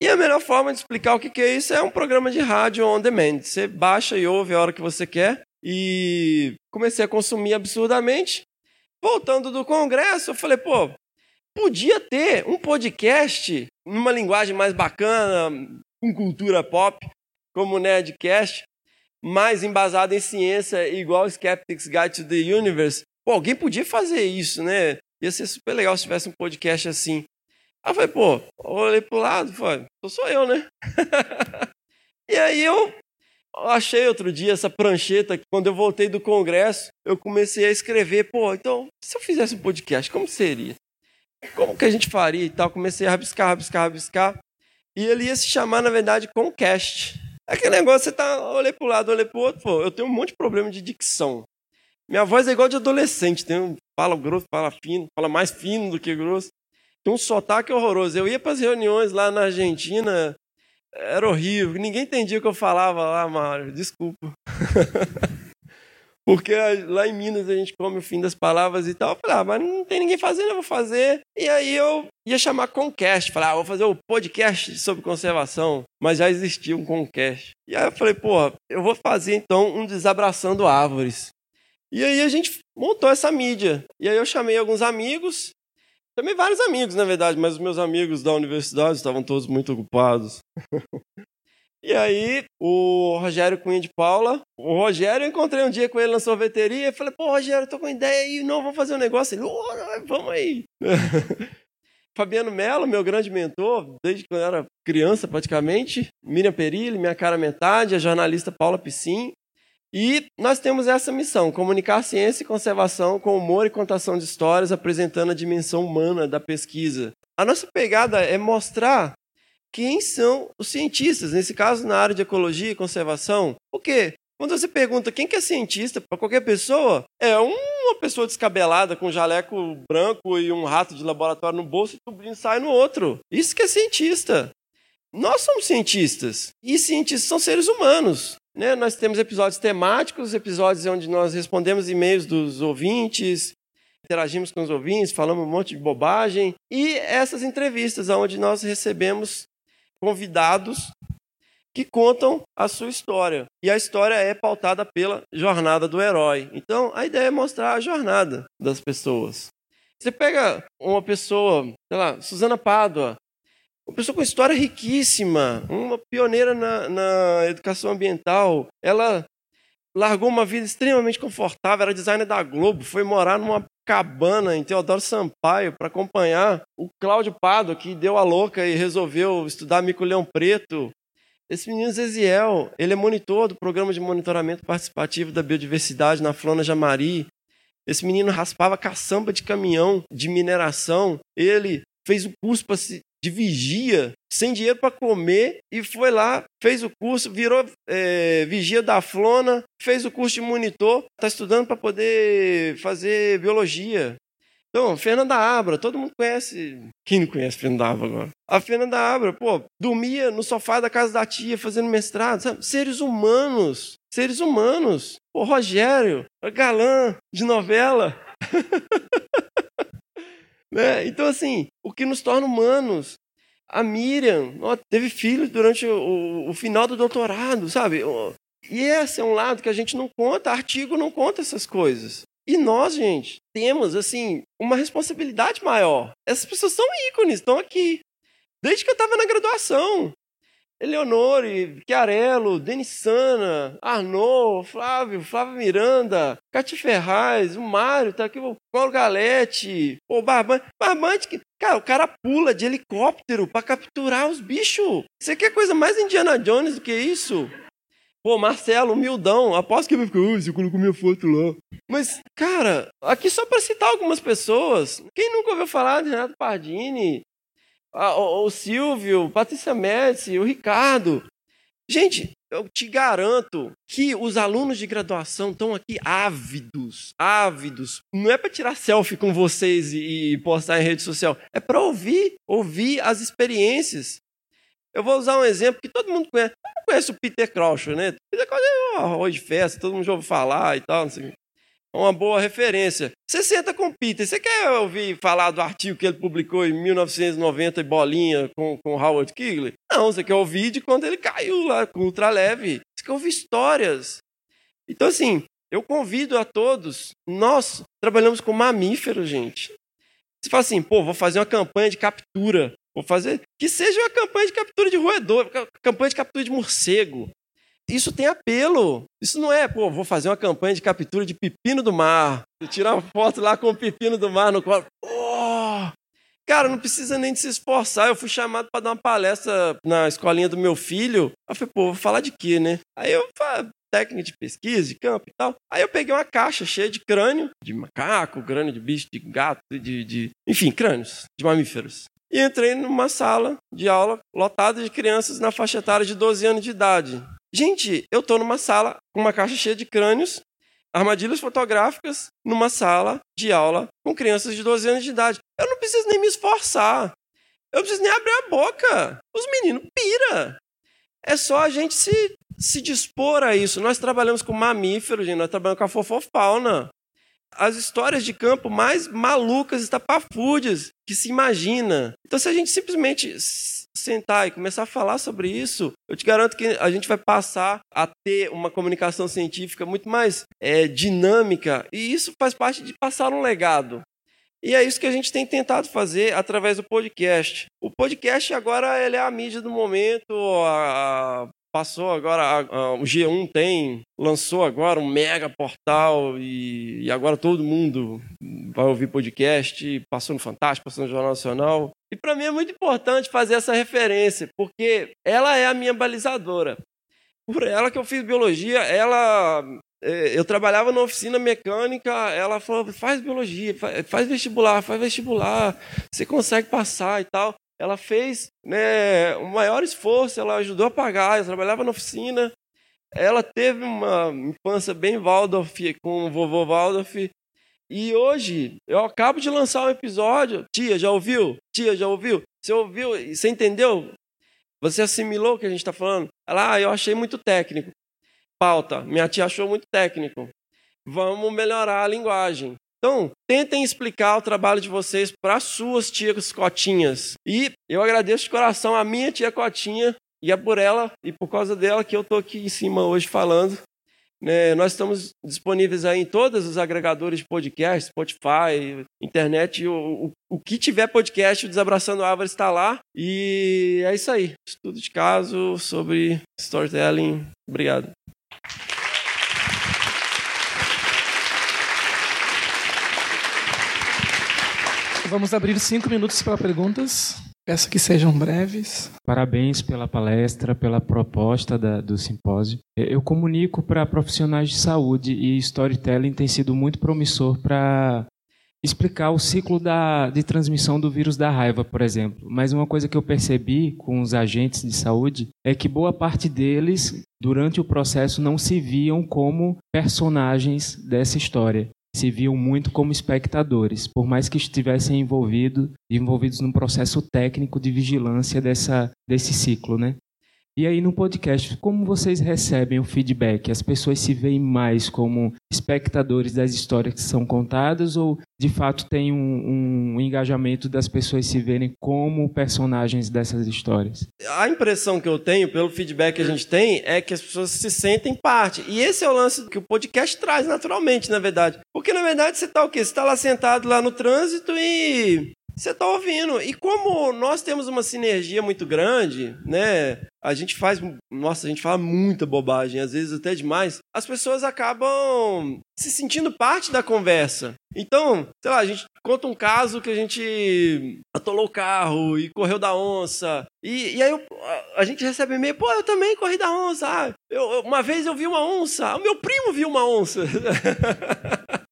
E a melhor forma de explicar o que é isso é um programa de rádio on demand. Você baixa e ouve a hora que você quer. E comecei a consumir absurdamente. Voltando do congresso, eu falei, pô, podia ter um podcast numa linguagem mais bacana, com cultura pop, como o Nerdcast, mais embasado em ciência, igual Skeptics Guide to the Universe. Pô, alguém podia fazer isso, né? Ia ser super legal se tivesse um podcast assim. Aí eu falei, pô, olhei pro lado, falei, sou eu, né? e aí eu achei outro dia essa prancheta que quando eu voltei do congresso, eu comecei a escrever, pô, então, se eu fizesse um podcast, como seria? Como que a gente faria e tal? Comecei a rabiscar, rabiscar, rabiscar. E ele ia se chamar, na verdade, Concast. Aquele negócio, você tá, olhei pro lado, olhei pro outro, pô, eu tenho um monte de problema de dicção. Minha voz é igual de adolescente, tem um, fala grosso, fala fino, fala mais fino do que grosso. Tem um sotaque horroroso. Eu ia para as reuniões lá na Argentina, era horrível, ninguém entendia o que eu falava lá, Mário, desculpa. Porque lá em Minas a gente come o fim das palavras e tal. Eu falei, ah, mas não tem ninguém fazendo, eu vou fazer. E aí eu ia chamar Concast. Falei, ah, vou fazer o podcast sobre conservação. Mas já existia um Concast. E aí eu falei, pô, eu vou fazer então um Desabraçando Árvores. E aí a gente montou essa mídia. E aí eu chamei alguns amigos. Chamei vários amigos, na verdade, mas os meus amigos da universidade estavam todos muito ocupados. E aí, o Rogério Cunha de Paula, o Rogério, eu encontrei um dia com ele na sorveteria e falei, pô, Rogério, tô com ideia aí, não, vamos fazer um negócio. Ele, oh, vamos aí. Fabiano Mello, meu grande mentor, desde quando eu era criança praticamente. Miriam Perilli, minha cara metade, a jornalista Paula Piscin. E nós temos essa missão: comunicar ciência e conservação com humor e contação de histórias, apresentando a dimensão humana da pesquisa. A nossa pegada é mostrar quem são os cientistas, nesse caso na área de ecologia e conservação. Por quê? Quando você pergunta quem que é cientista para qualquer pessoa, é uma pessoa descabelada com um jaleco branco e um rato de laboratório no bolso e tudo sai no outro. Isso que é cientista. Nós somos cientistas. E cientistas são seres humanos. Né? Nós temos episódios temáticos, episódios onde nós respondemos e-mails dos ouvintes, interagimos com os ouvintes, falamos um monte de bobagem. E essas entrevistas, onde nós recebemos convidados que contam a sua história. E a história é pautada pela jornada do herói. Então, a ideia é mostrar a jornada das pessoas. Você pega uma pessoa, sei lá, Suzana Pádua, uma pessoa com história riquíssima, uma pioneira na, na educação ambiental. Ela largou uma vida extremamente confortável, era designer da Globo, foi morar numa cabana em Teodoro Sampaio para acompanhar o Cláudio Pado, que deu a louca e resolveu estudar mico-leão preto. Esse menino Zeziel, ele é monitor do programa de monitoramento participativo da biodiversidade na Flona Jamari. Esse menino raspava caçamba de caminhão de mineração. Ele fez o curso para se de vigia, sem dinheiro para comer, e foi lá, fez o curso, virou é, vigia da Flona, fez o curso de monitor, está estudando para poder fazer biologia. Então, Fernanda Abra, todo mundo conhece. Quem não conhece Fernanda Abra agora? A Fernanda Abra, pô, dormia no sofá da casa da tia fazendo mestrado, sabe? Seres humanos, seres humanos. O Rogério, galã de novela. Né? Então, assim, o que nos torna humanos. A Miriam ó, teve filhos durante o, o, final do doutorado, sabe? E esse é um lado que a gente não conta, artigo não conta essas coisas. E nós, gente, temos, assim, uma responsabilidade maior. Essas pessoas são ícones, estão aqui. Desde que eu estava na graduação. Eleonore, Chiarello, Denissana, Arnaud, Flávio, Flávio Miranda, Cati Ferraz, o Mário, tá aqui, o Paulo Galete, o Barbante. Barbante, que, cara, o cara pula de helicóptero para capturar os bichos. Você quer coisa mais Indiana Jones do que isso? Pô, Marcelo, humildão, aposto que ele vai ficar, você colocou minha foto lá. Mas, cara, aqui só para citar algumas pessoas, quem nunca ouviu falar de Renato Pardini, o Silvio, Patrícia Médici, o Ricardo. Gente, eu te garanto que os alunos de graduação estão aqui ávidos, ávidos. Não é para tirar selfie com vocês e postar em rede social, é para ouvir, ouvir as experiências. Eu vou usar um exemplo que todo mundo conhece. Todo mundo conhece o Peter Crouch, né? Peter Crouch é um arroz de festa, todo mundo já ouviu falar e tal. Uma boa referência. Você senta com o Peter, você quer ouvir falar do artigo que ele publicou em 1990 e bolinha com, com Howard Kigley? Não, você quer ouvir de quando ele caiu lá com ultraleve. Você quer ouvir histórias. Então, assim, eu convido a todos, nós trabalhamos com mamíferos, gente. Você fala assim, pô, vou fazer uma campanha de captura. Vou fazer. Que seja uma campanha de captura de roedor, campanha de captura de morcego. Isso tem apelo. Isso não é, pô, vou fazer uma campanha de captura de pepino do mar. E tirar uma foto lá com o pepino do mar no colo. Oh! Cara, não precisa nem de se esforçar. Eu fui chamado para dar uma palestra na escolinha do meu filho. Eu falei, pô, vou falar de quê, né? Aí eu falei, técnica de pesquisa, de campo e tal. Aí eu peguei uma caixa cheia de crânio, de macaco, crânio de bicho, de gato, de, de enfim, crânios de mamíferos. E entrei numa sala de aula lotada de crianças na faixa etária de 12 anos de idade. Gente, eu estou numa sala com uma caixa cheia de crânios, armadilhas fotográficas, numa sala de aula com crianças de 12 anos de idade. Eu não preciso nem me esforçar. Eu preciso nem abrir a boca. Os meninos pira. É só a gente se, se dispor a isso. Nós trabalhamos com mamíferos, gente, nós trabalhamos com a fofofauna. As histórias de campo mais malucas, estapafúrdias que se imagina. Então, se a gente simplesmente sentar e começar a falar sobre isso, eu te garanto que a gente vai passar a ter uma comunicação científica muito mais é, dinâmica, e isso faz parte de passar um legado. E é isso que a gente tem tentado fazer através do podcast. O podcast agora ele é a mídia do momento, a, passou agora, a, a, o G1 tem, lançou agora um mega portal e, e, agora todo mundo vai ouvir podcast, passou no Fantástico, passou no Jornal Nacional. E para mim é muito importante fazer essa referência, porque ela é a minha balizadora. Por ela que eu fiz biologia, ela é, eu trabalhava na oficina mecânica, ela falou: faz biologia, faz vestibular, faz vestibular, você consegue passar e tal ela fez né, um maior esforço, ela ajudou a pagar, eu trabalhava na oficina. Ela teve uma infância bem Waldorf, com o vovô Waldorf. E hoje, eu acabo de lançar um episódio. Tia, já ouviu? Tia, já ouviu? Você ouviu? Você entendeu? Você assimilou o que a gente está falando? Ela, ah, eu achei muito técnico. Pauta, minha tia achou muito técnico. Vamos melhorar a linguagem. Então, tentem explicar o trabalho de vocês para suas tias Cotinhas. E eu agradeço de coração a minha tia Cotinha, e é por ela e por causa dela que eu estou aqui em cima hoje falando. É, nós estamos disponíveis aí em todos os agregadores de podcast, Spotify, internet, o, o, o que tiver podcast, o Desabraçando Árvores está lá. E é isso aí. Estudo de caso sobre storytelling. Obrigado. Vamos abrir cinco minutos para perguntas. Peço que sejam breves. Parabéns pela palestra, pela proposta da, do simpósio. Eu comunico para profissionais de saúde e storytelling tem sido muito promissor para explicar o ciclo da, de transmissão do vírus da raiva, por exemplo. Mas uma coisa que eu percebi com os agentes de saúde é que boa parte deles, durante o processo, não se viam como personagens dessa história se viam muito como espectadores, por mais que estivessem envolvido, envolvidos num processo técnico de vigilância dessa, desse ciclo, né? E aí no podcast, como vocês recebem o feedback? As pessoas se veem mais como espectadores das histórias que são contadas ou de fato tem um, um, engajamento das pessoas se verem como personagens dessas histórias? A impressão que eu tenho, pelo feedback que a gente tem, é que as pessoas se sentem parte. E esse é o lance que o podcast traz naturalmente, na verdade. Porque na verdade você está o quê? Você está lá sentado lá no trânsito e você está ouvindo. E como nós temos uma sinergia muito grande, né? A gente faz, nossa, a gente fala muita bobagem, às vezes até demais. As pessoas acabam se sentindo parte da conversa. Então, sei lá, a gente conta um caso que a gente atolou o carro e correu da onça. E, e aí eu, a, gente recebe e-mail, pô, eu também corri da onça. Ah, eu, uma vez eu vi uma onça. O meu primo viu uma onça.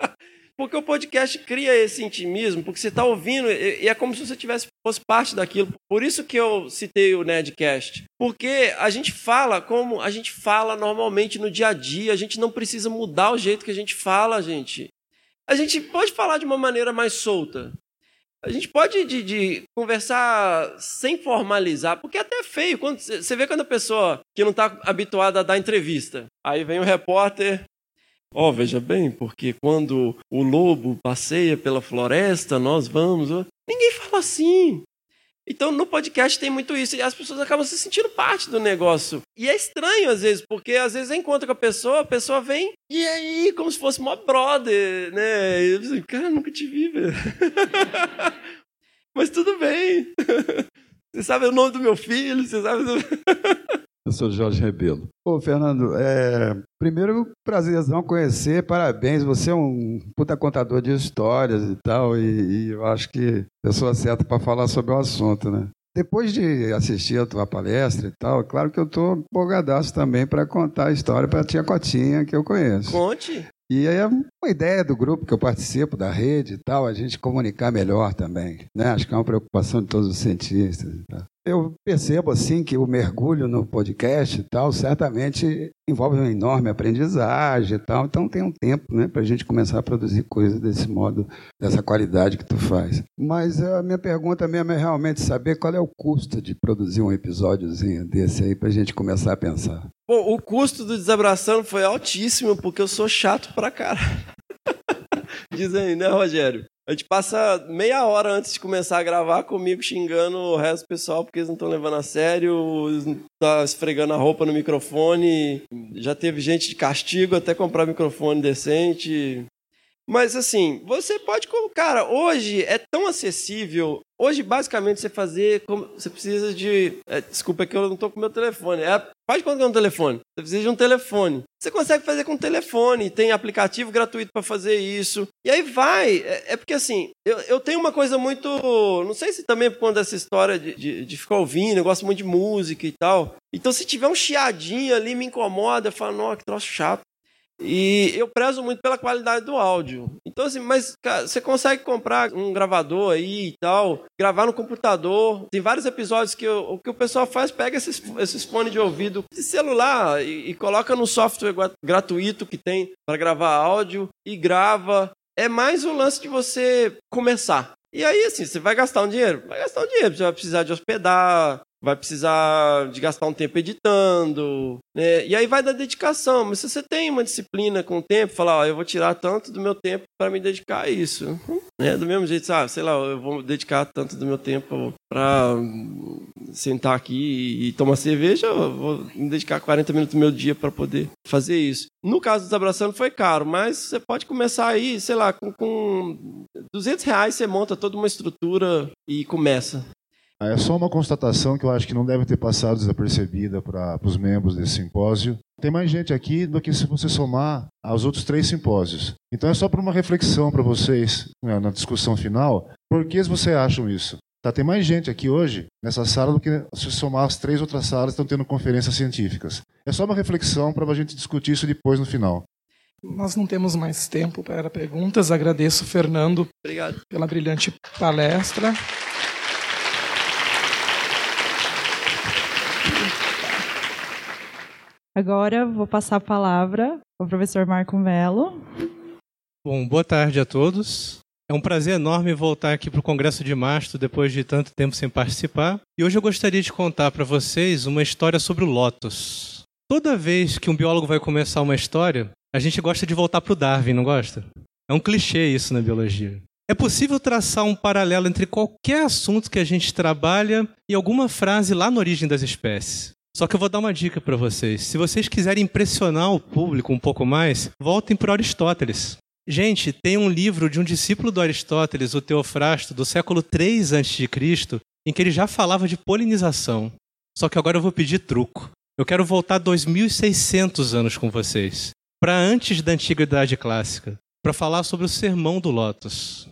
Porque o podcast cria esse intimismo, porque você está ouvindo e é como se você tivesse fosse parte daquilo. Por isso que eu citei o Nedcast. Porque a gente fala como a gente fala normalmente no dia a dia, a gente não precisa mudar o jeito que a gente fala, gente. A gente pode falar de uma maneira mais solta. A gente pode de, de, conversar sem formalizar, porque é até feio. Você vê quando a pessoa que não está habituada a dar entrevista, aí vem o repórter Ó, veja bem, porque quando o lobo passeia pela floresta, nós vamos. Ninguém fala assim. Então, no podcast tem muito isso, e as pessoas acabam se sentindo parte do negócio. E é estranho, às vezes, porque às vezes eu encontro com a pessoa, a pessoa vem, e aí, como se fosse uma brother, né? E eu assim, cara, nunca te vi, velho. Mas tudo bem. Você sabe o nome do meu filho, você sabe. Eu sou Jorge Rebelo. Ô, Fernando, é... primeiro, prazerzão conhecer, parabéns. Você é um puta contador de histórias e tal, e, e eu acho que eu sou certa para falar sobre o assunto, né? Depois de assistir a tua palestra e tal, claro que eu estou empolgadaço também para contar a história para a tia Cotinha, que eu conheço. Conte. E aí é uma ideia do grupo que eu participo, da rede e tal, a gente comunicar melhor também. Né? Acho que é uma preocupação de todos os cientistas. Eu percebo assim que o mergulho no podcast e tal certamente envolve uma enorme aprendizagem e tal. Então tem um tempo, né, para a gente começar a produzir coisas desse modo, dessa qualidade que tu faz. Mas a minha pergunta mesmo é realmente saber qual é o custo de produzir um episódiozinho desse aí para a gente começar a pensar. Bom, o custo do desabraçando foi altíssimo porque eu sou chato pra cara. Dizem, né, Rogério? A gente passa meia hora antes de começar a gravar comigo xingando o resto do pessoal porque eles não estão levando a sério, tá esfregando a roupa no microfone. Já teve gente de castigo até comprar microfone decente. Mas assim, você pode Cara, hoje é tão acessível. Hoje, basicamente, você fazer. Como, você precisa de. É, desculpa que eu não tô com meu telefone. É, quando é um telefone. Você precisa de um telefone. Você consegue fazer com telefone. Tem aplicativo gratuito para fazer isso. E aí vai. É, é, porque assim, eu, eu tenho uma coisa muito. Não sei se também por conta dessa história de, de, de ficar ouvindo, eu gosto muito de música e tal. Então, se tiver um chiadinho ali, me incomoda, eu falo, nossa, que troço chato. E eu prezo muito pela qualidade do áudio. Então, assim, mas cara, você consegue comprar um gravador aí e tal, gravar no computador. Tem vários episódios que o que o pessoal faz, pega esses, esses fones de ouvido de celular e, e coloca no software gratuito que tem para gravar áudio e grava. É mais o lance de você começar. E aí, assim, você vai gastar um dinheiro? Vai gastar um dinheiro, você vai precisar de hospedar, vai precisar de gastar um tempo editando, né? E aí vai da dedicação. Mas se você tem uma disciplina com o tempo, falar, ó, eu vou tirar tanto do meu tempo para me dedicar a isso, né? Do mesmo jeito, sabe, sei lá, eu vou dedicar tanto do meu tempo para sentar aqui e tomar cerveja, eu vou me dedicar 40 minutos do meu dia para poder fazer isso. No caso dos abraçando foi caro, mas você pode começar aí, sei lá, com, com 200 reais você monta toda uma estrutura e começa. Ah, é só uma constatação que eu acho que não deve ter passado desapercebida para os membros desse simpósio. Tem mais gente aqui do que se você somar aos outros três simpósios. Então é só para uma reflexão para vocês né, na discussão final. Por que vocês acham isso? Tá, tem mais gente aqui hoje nessa sala do que se somar as três outras salas que estão tendo conferências científicas. É só uma reflexão para a gente discutir isso depois no final. Nós não temos mais tempo para perguntas. Agradeço, Fernando, Obrigado. pela brilhante palestra. Agora vou passar a palavra ao professor Marco Melo. Bom, boa tarde a todos. É um prazer enorme voltar aqui para o Congresso de Mastro depois de tanto tempo sem participar. E hoje eu gostaria de contar para vocês uma história sobre o Lotus. Toda vez que um biólogo vai começar uma história, a gente gosta de voltar para o Darwin, não gosta? É um clichê isso na biologia. É possível traçar um paralelo entre qualquer assunto que a gente trabalha e alguma frase lá na origem das espécies. Só que eu vou dar uma dica para vocês. Se vocês quiserem impressionar o público um pouco mais, voltem para Aristóteles. Gente, tem um livro de um discípulo do Aristóteles, o Teofrasto, do século 3 a.C., em que ele já falava de polinização. Só que agora eu vou pedir truco. Eu quero voltar 2600 anos com vocês, para antes da antiguidade clássica, para falar sobre o sermão do Lótus.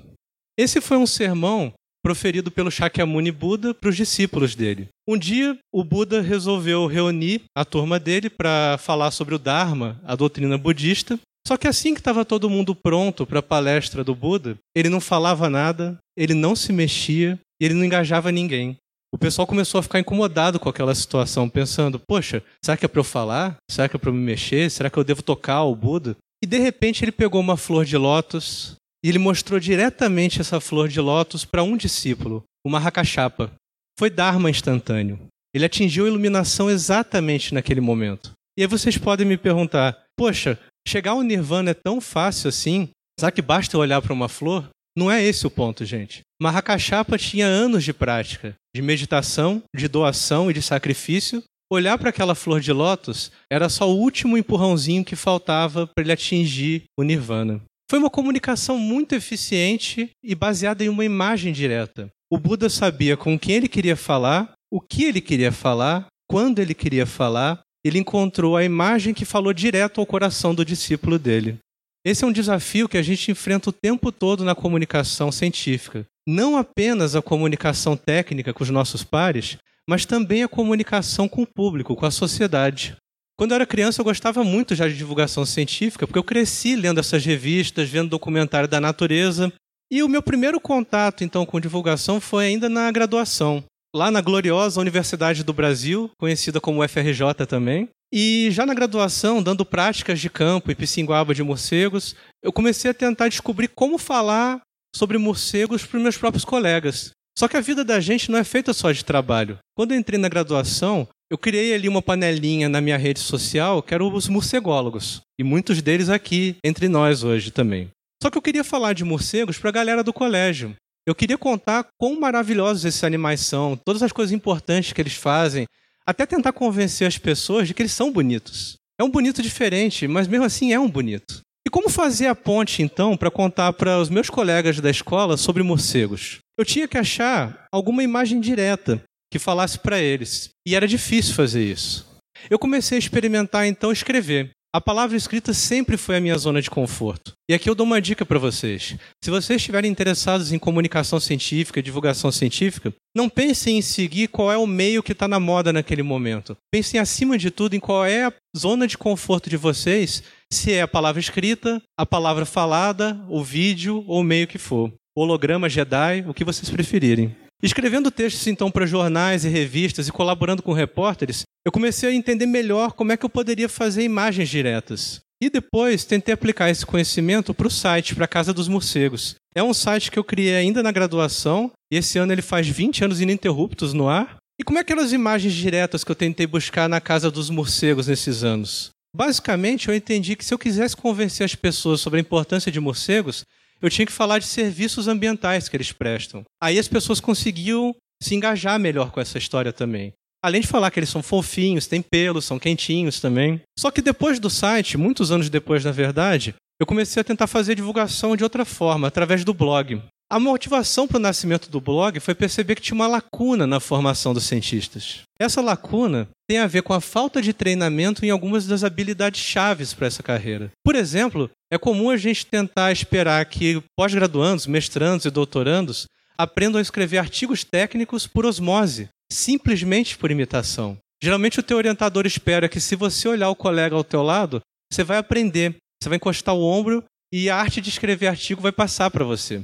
Esse foi um sermão proferido pelo Shakyamuni Buda para os discípulos dele. Um dia, o Buda resolveu reunir a turma dele para falar sobre o Dharma, a doutrina budista. Só que assim que estava todo mundo pronto para a palestra do Buda, ele não falava nada, ele não se mexia e ele não engajava ninguém. O pessoal começou a ficar incomodado com aquela situação, pensando: poxa, será que é para eu falar? Será que é para eu me mexer? Será que eu devo tocar o Buda? E de repente ele pegou uma flor de lótus, e ele mostrou diretamente essa flor de lótus para um discípulo, o Mahakashapa. Foi Dharma instantâneo. Ele atingiu a iluminação exatamente naquele momento. E aí vocês podem me perguntar: poxa, chegar ao nirvana é tão fácil assim? Será que basta olhar para uma flor? Não é esse o ponto, gente. Mahakashapa tinha anos de prática, de meditação, de doação e de sacrifício. Olhar para aquela flor de lótus era só o último empurrãozinho que faltava para ele atingir o nirvana. Foi uma comunicação muito eficiente e baseada em uma imagem direta. O Buda sabia com quem ele queria falar, o que ele queria falar, quando ele queria falar. Ele encontrou a imagem que falou direto ao coração do discípulo dele. Esse é um desafio que a gente enfrenta o tempo todo na comunicação científica. Não apenas a comunicação técnica com os nossos pares, mas também a comunicação com o público, com a sociedade. Quando eu era criança, eu gostava muito já de divulgação científica, porque eu cresci lendo essas revistas, vendo documentário da natureza. E o meu primeiro contato, então, com divulgação foi ainda na graduação, lá na gloriosa Universidade do Brasil, conhecida como UFRJ também. E já na graduação, dando práticas de campo e piscinguaba de morcegos, eu comecei a tentar descobrir como falar sobre morcegos para meus próprios colegas. Só que a vida da gente não é feita só de trabalho. Quando eu entrei na graduação, eu criei ali uma panelinha na minha rede social que eram os morcególogos. E muitos deles aqui entre nós hoje também. Só que eu queria falar de morcegos para a galera do colégio. Eu queria contar quão maravilhosos esses animais são, todas as coisas importantes que eles fazem, até tentar convencer as pessoas de que eles são bonitos. É um bonito diferente, mas mesmo assim é um bonito. E como fazer a ponte, então, para contar para os meus colegas da escola sobre morcegos? Eu tinha que achar alguma imagem direta que falasse para eles. E era difícil fazer isso. Eu comecei a experimentar, então, escrever. A palavra escrita sempre foi a minha zona de conforto. E aqui eu dou uma dica para vocês. Se vocês estiverem interessados em comunicação científica, divulgação científica, não pensem em seguir qual é o meio que está na moda naquele momento. Pensem, acima de tudo, em qual é a zona de conforto de vocês, se é a palavra escrita, a palavra falada, o vídeo ou o meio que for. Holograma, Jedi, o que vocês preferirem. Escrevendo textos então para jornais e revistas e colaborando com repórteres, eu comecei a entender melhor como é que eu poderia fazer imagens diretas. E depois tentei aplicar esse conhecimento para o site, para a Casa dos Morcegos. É um site que eu criei ainda na graduação, e esse ano ele faz 20 anos ininterruptos no ar. E como é que eram as imagens diretas que eu tentei buscar na Casa dos Morcegos nesses anos? Basicamente, eu entendi que se eu quisesse convencer as pessoas sobre a importância de morcegos, eu tinha que falar de serviços ambientais que eles prestam. Aí as pessoas conseguiam se engajar melhor com essa história também. Além de falar que eles são fofinhos, têm pelos, são quentinhos também. Só que depois do site, muitos anos depois, na verdade, eu comecei a tentar fazer divulgação de outra forma, através do blog. A motivação para o nascimento do blog foi perceber que tinha uma lacuna na formação dos cientistas. Essa lacuna tem a ver com a falta de treinamento em algumas das habilidades chaves para essa carreira. Por exemplo, é comum a gente tentar esperar que pós-graduandos, mestrandos e doutorandos aprendam a escrever artigos técnicos por osmose, simplesmente por imitação. Geralmente o teu orientador espera que se você olhar o colega ao teu lado, você vai aprender, você vai encostar o ombro e a arte de escrever artigo vai passar para você.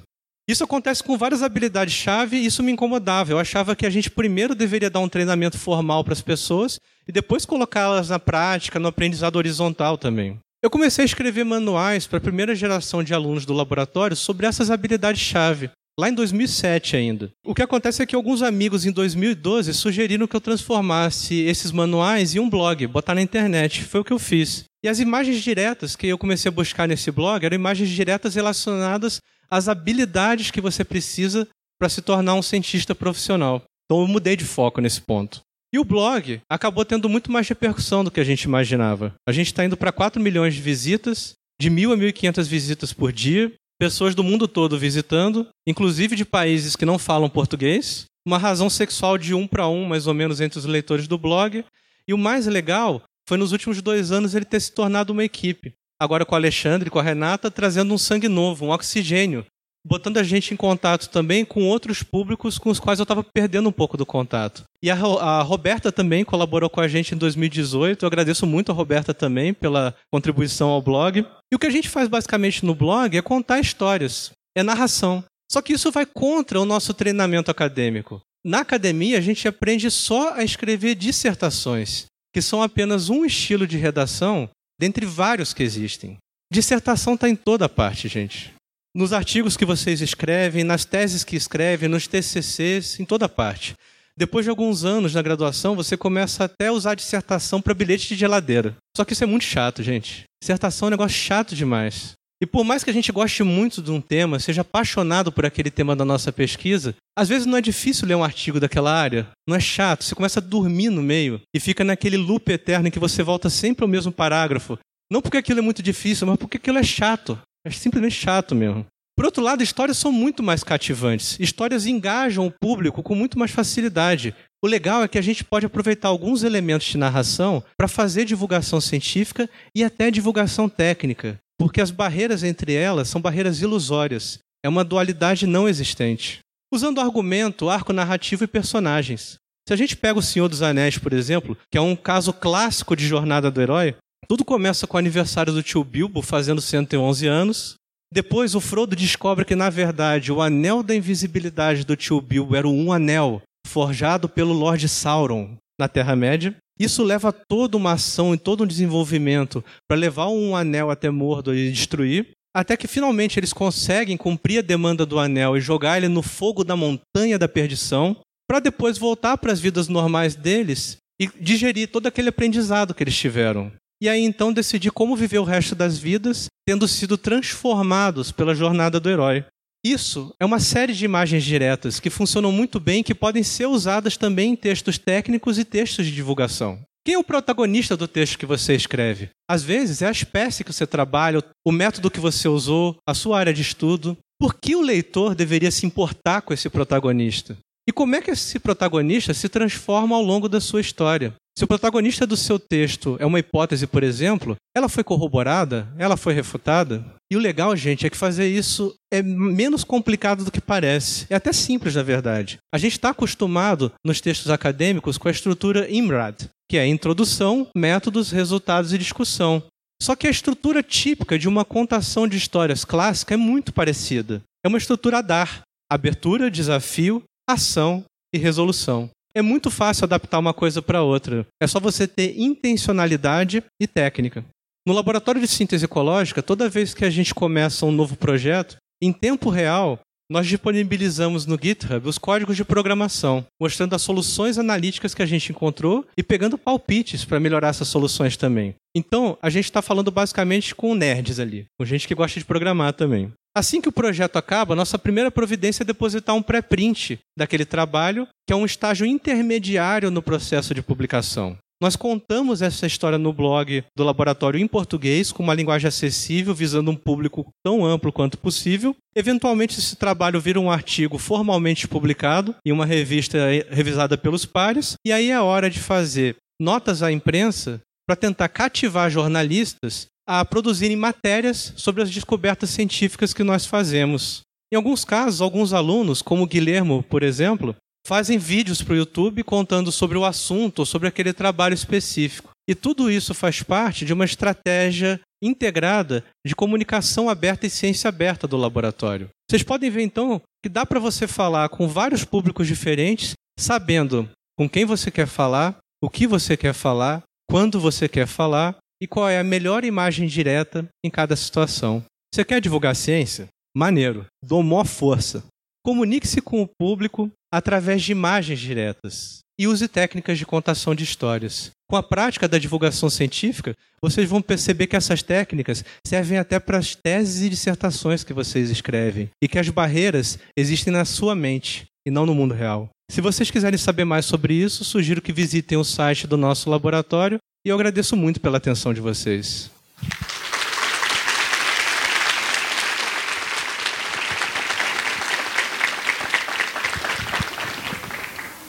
Isso acontece com várias habilidades-chave e isso me incomodava. Eu achava que a gente primeiro deveria dar um treinamento formal para as pessoas e depois colocá-las na prática, no aprendizado horizontal também. Eu comecei a escrever manuais para a primeira geração de alunos do laboratório sobre essas habilidades-chave, lá em 2007 ainda. O que acontece é que alguns amigos em 2012 sugeriram que eu transformasse esses manuais em um blog, botar na internet. Foi o que eu fiz. E as imagens diretas que eu comecei a buscar nesse blog eram imagens diretas relacionadas as habilidades que você precisa para se tornar um cientista profissional. Então eu mudei de foco nesse ponto. E o blog acabou tendo muito mais repercussão do que a gente imaginava. A gente está indo para 4 milhões de visitas, de 1.000 a 1.500 visitas por dia, pessoas do mundo todo visitando, inclusive de países que não falam português, uma razão sexual de um para um, mais ou menos, entre os leitores do blog. E o mais legal foi nos últimos dois anos ele ter se tornado uma equipe agora com o Alexandre, com a Renata, trazendo um sangue novo, um oxigênio, botando a gente em contato também com outros públicos com os quais eu estava perdendo um pouco do contato. E a, a, Roberta também colaborou com a gente em 2018. Eu agradeço muito a Roberta também pela contribuição ao blog. E o que a gente faz basicamente no blog é contar histórias, é narração. Só que isso vai contra o nosso treinamento acadêmico. Na academia, a gente aprende só a escrever dissertações, que são apenas um estilo de redação dentre vários que existem. Dissertação está em toda parte, gente. Nos artigos que vocês escrevem, nas teses que escrevem, nos TCCs, em toda parte. Depois de alguns anos na graduação, você começa até a usar dissertação para bilhete de geladeira. Só que isso é muito chato, gente. Dissertação é um negócio chato demais. E por mais que a gente goste muito de um tema, seja apaixonado por aquele tema da nossa pesquisa, às vezes não é difícil ler um artigo daquela área, não é chato, você começa a dormir no meio e fica naquele loop eterno em que você volta sempre ao mesmo parágrafo. Não porque aquilo é muito difícil, mas porque aquilo é chato. É simplesmente chato mesmo. Por outro lado, histórias são muito mais cativantes. Histórias engajam o público com muito mais facilidade. O legal é que a gente pode aproveitar alguns elementos de narração para fazer divulgação científica e até divulgação técnica, porque as barreiras entre elas são barreiras ilusórias. É uma dualidade não existente. Usando argumento, arco narrativo e personagens. Se a gente pega O Senhor dos Anéis, por exemplo, que é um caso clássico de jornada do herói, tudo começa com o aniversário do tio Bilbo fazendo 111 anos, depois o Frodo descobre que, na verdade, o anel da invisibilidade do tio Bilbo era um anel forjado pelo Lord Sauron na Terra-média. Isso leva toda uma ação e todo um desenvolvimento para levar um anel até Mordor e destruir, até que finalmente eles conseguem cumprir a demanda do anel e jogar ele no fogo da montanha da perdição, para depois voltar para as vidas normais deles e digerir todo aquele aprendizado que eles tiveram e aí então decidir como viver o resto das vidas, tendo sido transformados pela jornada do herói. Isso é uma série de imagens diretas que funcionam muito bem e que podem ser usadas também em textos técnicos e textos de divulgação. Quem é o protagonista do texto que você escreve? Às vezes é a espécie que você trabalha, o método que você usou, a sua área de estudo. Por que o leitor deveria se importar com esse protagonista? E como é que esse protagonista se transforma ao longo da sua história? Se o protagonista do seu texto é uma hipótese, por exemplo, ela foi corroborada, ela foi refutada. E o legal, gente, é que fazer isso é menos complicado do que parece. É até simples, na verdade. A gente está acostumado nos textos acadêmicos com a estrutura IMRAD, que é introdução, métodos, resultados e discussão. Só que a estrutura típica de uma contação de histórias clássica é muito parecida. É uma estrutura a dar: abertura, desafio, ação e resolução é muito fácil adaptar uma coisa para outra. É só você ter intencionalidade e técnica. No laboratório de síntese ecológica, toda vez que a gente começa um novo projeto, em tempo real, nós disponibilizamos no GitHub os códigos de programação, mostrando as soluções analíticas que a gente encontrou e pegando palpites para melhorar essas soluções também. Então, a gente está falando basicamente com nerds ali, com gente que gosta de programar também. Assim que o projeto acaba, nossa primeira providência é depositar um pré-print daquele trabalho, que é um estágio intermediário no processo de publicação. Nós contamos essa história no blog do laboratório em português, com uma linguagem acessível, visando um público tão amplo quanto possível. Eventualmente, esse trabalho vira um artigo formalmente publicado em uma revista revisada pelos pares, e aí é hora de fazer notas à imprensa para tentar cativar jornalistas a produzirem matérias sobre as descobertas científicas que nós fazemos. Em alguns casos, alguns alunos, como o Guilhermo, por exemplo, fazem vídeos para o YouTube contando sobre o assunto ou sobre aquele trabalho específico. E tudo isso faz parte de uma estratégia integrada de comunicação aberta e ciência aberta do laboratório. Vocês podem ver então que dá para você falar com vários públicos diferentes, sabendo com quem você quer falar, o que você quer falar, quando você quer falar e qual é a melhor imagem direta em cada situação. Você quer divulgar ciência? Maneiro. Dou maior força. Comunique-se com o público através de imagens diretas e use técnicas de contação de histórias. Com a prática da divulgação científica, vocês vão perceber que essas técnicas servem até para as teses e dissertações que vocês escrevem e que as barreiras existem na sua mente e não no mundo real. Se vocês quiserem saber mais sobre isso, sugiro que visitem o site do nosso laboratório e eu agradeço muito pela atenção de vocês.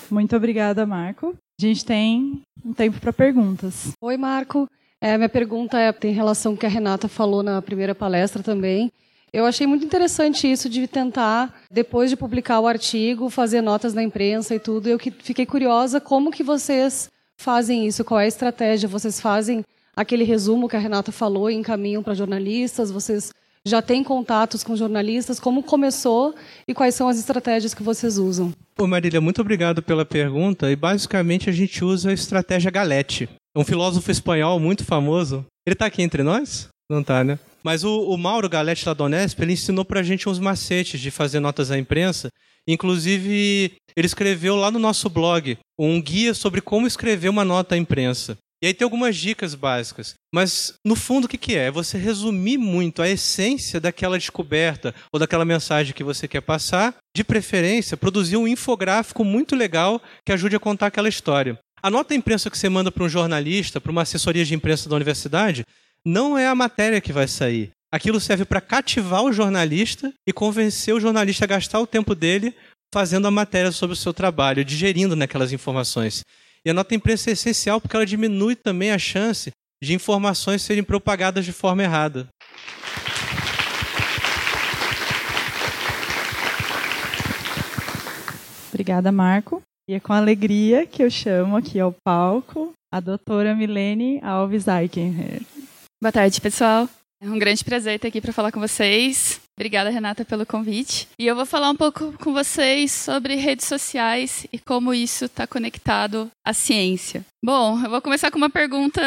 Muito obrigada, Marco. A gente tem um tempo para perguntas. Oi, Marco. É, minha pergunta é, tem relação com o que a Renata falou na primeira palestra também. Eu achei muito interessante isso de tentar, depois de publicar o artigo, fazer notas na imprensa e tudo. Eu fiquei curiosa como que vocês fazem isso, qual é a estratégia. Vocês fazem aquele resumo que a Renata falou e encaminham para jornalistas? Vocês já têm contatos com jornalistas? Como começou e quais são as estratégias que vocês usam? Ô Marília, muito obrigado pela pergunta. E basicamente a gente usa a estratégia Galete. Um filósofo espanhol muito famoso. Ele está aqui entre nós? Não está, né? Mas o, o Mauro Galete lá do Unesp, ele ensinou para a gente uns macetes de fazer notas à imprensa. Inclusive, ele escreveu lá no nosso blog um guia sobre como escrever uma nota à imprensa. E aí tem algumas dicas básicas. Mas, no fundo, o que, que é? É você resumir muito a essência daquela descoberta ou daquela mensagem que você quer passar. De preferência, produzir um infográfico muito legal que ajude a contar aquela história. A nota imprensa que você manda para um jornalista, para uma assessoria de imprensa da universidade, não é a matéria que vai sair. Aquilo serve para cativar o jornalista e convencer o jornalista a gastar o tempo dele fazendo a matéria sobre o seu trabalho, digerindo naquelas informações. E a nota imprensa é essencial porque ela diminui também a chance de informações serem propagadas de forma errada. Obrigada, Marco. E é com alegria que eu chamo aqui ao palco a doutora Milene Alves Eichenher. Boa tarde, pessoal. É um grande prazer estar aqui para falar com vocês. Obrigada, Renata, pelo convite. E eu vou falar um pouco com vocês sobre redes sociais e como isso está conectado à ciência. Bom, eu vou começar com uma pergunta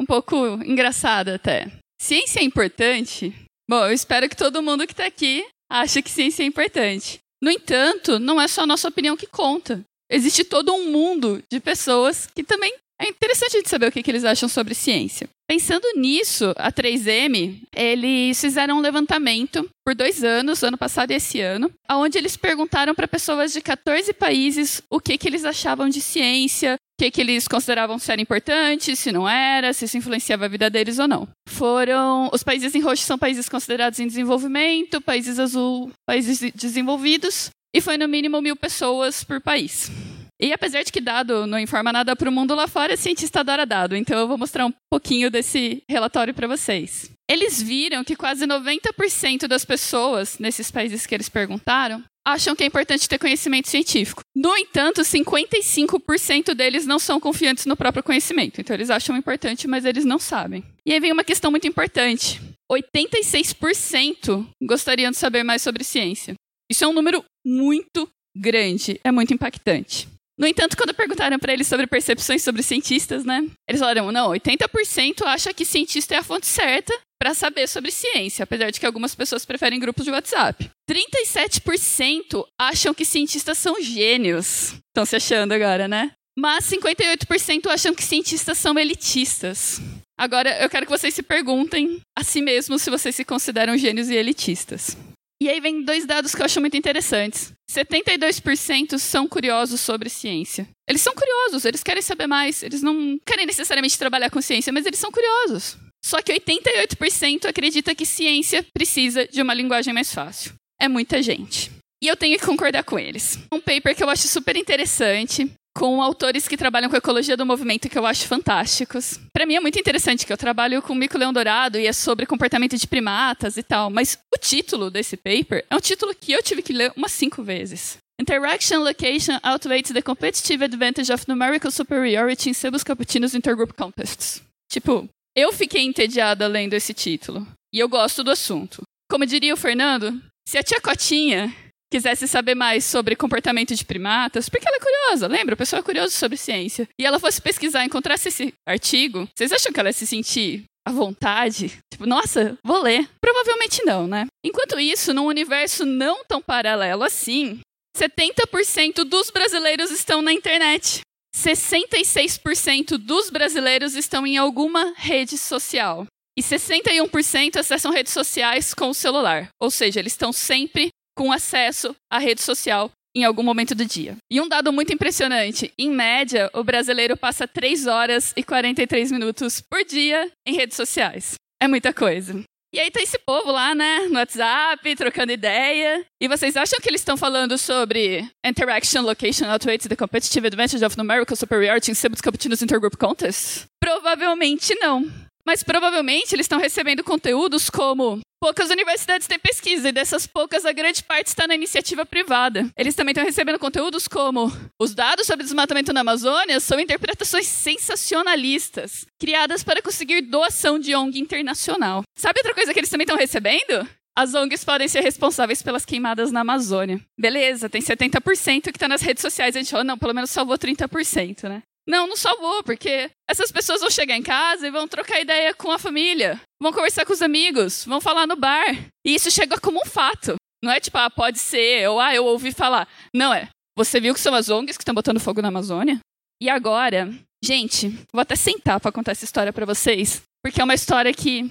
um pouco engraçada até. Ciência é importante? Bom, eu espero que todo mundo que está aqui ache que ciência é importante. No entanto, não é só a nossa opinião que conta. Existe todo um mundo de pessoas que também é interessante de saber o que, que eles acham sobre ciência. Pensando nisso, a 3M, eles fizeram um levantamento por dois anos, ano passado e esse ano, onde eles perguntaram para pessoas de 14 países o que, que eles achavam de ciência, o que, que eles consideravam ser importante, se não era, se isso influenciava a vida deles ou não. Foram. Os países em roxo são países considerados em desenvolvimento, países azul, países desenvolvidos, e foi no mínimo mil pessoas por país. E apesar de que dado não informa nada para o mundo lá fora, cientista adora dado, então eu vou mostrar um pouquinho desse relatório para vocês. Eles viram que quase 90% das pessoas nesses países que eles perguntaram acham que é importante ter conhecimento científico. No entanto, 55% deles não são confiantes no próprio conhecimento. Então eles acham importante, mas eles não sabem. E aí vem uma questão muito importante. 86% gostariam de saber mais sobre ciência. Isso é um número muito grande, é muito impactante. No entanto, quando perguntaram para eles sobre percepções sobre cientistas, né? Eles falaram: não, 80% acha que cientista é a fonte certa para saber sobre ciência, apesar de que algumas pessoas preferem grupos de WhatsApp. 37% acham que cientistas são gênios. Estão se achando agora, né? Mas 58% acham que cientistas são elitistas. Agora, eu quero que vocês se perguntem a si mesmos se vocês se consideram gênios e elitistas. E aí vem dois dados que eu acho muito interessantes. 72% são curiosos sobre ciência. Eles são curiosos, eles querem saber mais, eles não querem necessariamente trabalhar com ciência, mas eles são curiosos. Só que 88% acredita que ciência precisa de uma linguagem mais fácil. É muita gente. E eu tenho que concordar com eles. Um paper que eu acho super interessante, com autores que trabalham com ecologia do movimento que eu acho fantásticos. Para mim é muito interessante que eu trabalho com mico-leão dourado e é sobre comportamento de primatas e tal, mas o título desse paper é um título que eu tive que ler umas cinco vezes. Interaction Location outweighs the competitive advantage of numerical superiority in Sebus Cappuccinos Intergroup Contests. Tipo, eu fiquei entediada lendo esse título. E eu gosto do assunto. Como diria o Fernando, se a tia Cotinha quisesse saber mais sobre comportamento de primatas, porque ela é curiosa, lembra? A pessoa é curiosa sobre ciência. E ela fosse pesquisar encontrasse esse artigo, vocês acham que ela ia se sentir à vontade? Tipo, nossa, vou ler. Provavelmente não, né? Enquanto isso, num universo não tão paralelo assim, 70% dos brasileiros estão na internet. 66% dos brasileiros estão em alguma rede social. E 61% acessam redes sociais com o celular. Ou seja, eles estão sempre com acesso à rede social em algum momento do dia. E um dado muito impressionante: em média, o brasileiro passa 3 horas e 43 minutos por dia em redes sociais. É muita coisa. E aí tá esse povo lá, né, no WhatsApp, trocando ideia. E vocês acham que eles estão falando sobre interaction location outweighs the competitive advantage of numerical superiority in Cibus Cappuccinos Intergroup Contest? Provavelmente não. Mas provavelmente eles estão recebendo conteúdos como poucas universidades têm pesquisa e dessas poucas a grande parte está na iniciativa privada. Eles também estão recebendo conteúdos como os dados sobre desmatamento na Amazônia são interpretações sensacionalistas, criadas para conseguir doação de ONG internacional. Sabe outra coisa que eles também estão recebendo? As ONGs podem ser responsáveis pelas queimadas na Amazônia. Beleza, tem 70% que está nas redes sociais. A gente falou, não, pelo menos salvou 30%, né? Não, não salvou, porque essas pessoas vão chegar em casa e vão trocar ideia com a família, vão conversar com os amigos, vão falar no bar. E isso chega como um fato. Não é tipo, ah, pode ser, ou ah, eu ouvi falar. Não é. Você viu que são as ONGs que estão botando fogo na Amazônia? E agora, gente, vou até sentar para contar essa história para vocês, porque é uma história que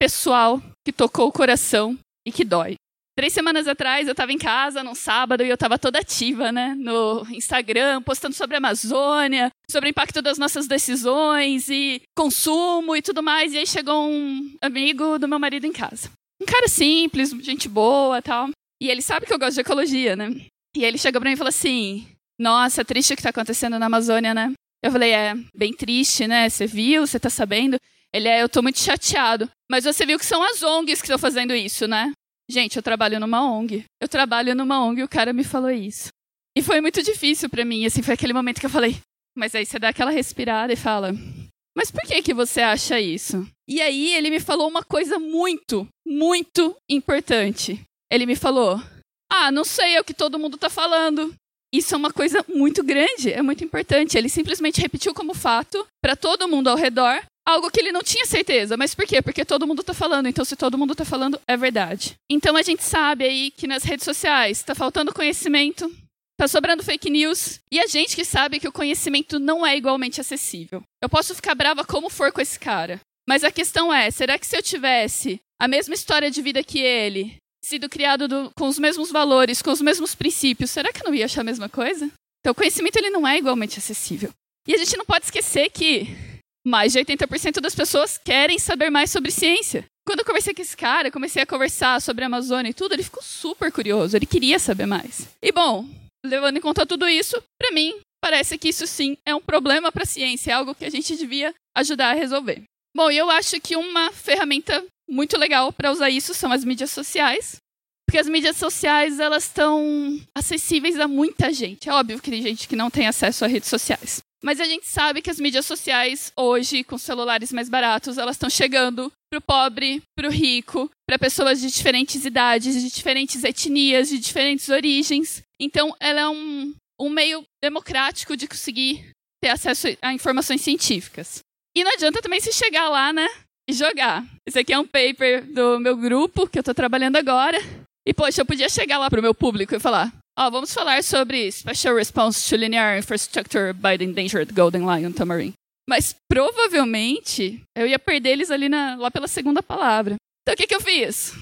pessoal, que tocou o coração e que dói. Três semanas atrás eu estava em casa num sábado e eu estava toda ativa, né? No Instagram, postando sobre a Amazônia, sobre o impacto das nossas decisões e consumo e tudo mais. E aí chegou um amigo do meu marido em casa. Um cara simples, gente boa tal. E ele sabe que eu gosto de ecologia, né? E ele chegou pra mim e falou assim: Nossa, triste o que tá acontecendo na Amazônia, né? Eu falei: É, bem triste, né? Você viu? Você tá sabendo? Ele é, eu tô muito chateado. Mas você viu que são as ONGs que estão fazendo isso, né? Gente, eu trabalho numa ONG. Eu trabalho numa ONG e o cara me falou isso. E foi muito difícil para mim, assim, foi aquele momento que eu falei, mas aí você dá aquela respirada e fala, mas por que que você acha isso? E aí ele me falou uma coisa muito, muito importante. Ele me falou: "Ah, não sei, é o que todo mundo tá falando". Isso é uma coisa muito grande, é muito importante. Ele simplesmente repetiu como fato para todo mundo ao redor algo que ele não tinha certeza. Mas por quê? Porque todo mundo está falando. Então, se todo mundo está falando, é verdade. Então, a gente sabe aí que nas redes sociais está faltando conhecimento, está sobrando fake news, e a gente que sabe que o conhecimento não é igualmente acessível. Eu posso ficar brava como for com esse cara. Mas a questão é: será que se eu tivesse a mesma história de vida que ele, sido criado do, com os mesmos valores, com os mesmos princípios, será que eu não ia achar a mesma coisa? Então, o conhecimento ele não é igualmente acessível. E a gente não pode esquecer que mais de 80% das pessoas querem saber mais sobre ciência. Quando eu conversei com esse cara, comecei a conversar sobre a Amazônia e tudo, ele ficou super curioso, ele queria saber mais. E bom, levando em conta tudo isso, para mim, parece que isso sim é um problema para a ciência, é algo que a gente devia ajudar a resolver. Bom, eu acho que uma ferramenta muito legal para usar isso são as mídias sociais, porque as mídias sociais elas estão acessíveis a muita gente. É óbvio que tem gente que não tem acesso a redes sociais. Mas a gente sabe que as mídias sociais, hoje, com celulares mais baratos, elas estão chegando pro pobre, pro rico, para pessoas de diferentes idades, de diferentes etnias, de diferentes origens. Então, ela é um, um meio democrático de conseguir ter acesso a informações científicas. E não adianta também se chegar lá, né? E jogar. Esse aqui é um paper do meu grupo, que eu estou trabalhando agora. E, poxa, eu podia chegar lá pro meu público e falar: oh, vamos falar sobre Special Response to Linear Infrastructure by the Endangered Golden Lion Tamarin. Mas provavelmente eu ia perder eles ali na, lá pela segunda palavra. Então o que, que eu fiz?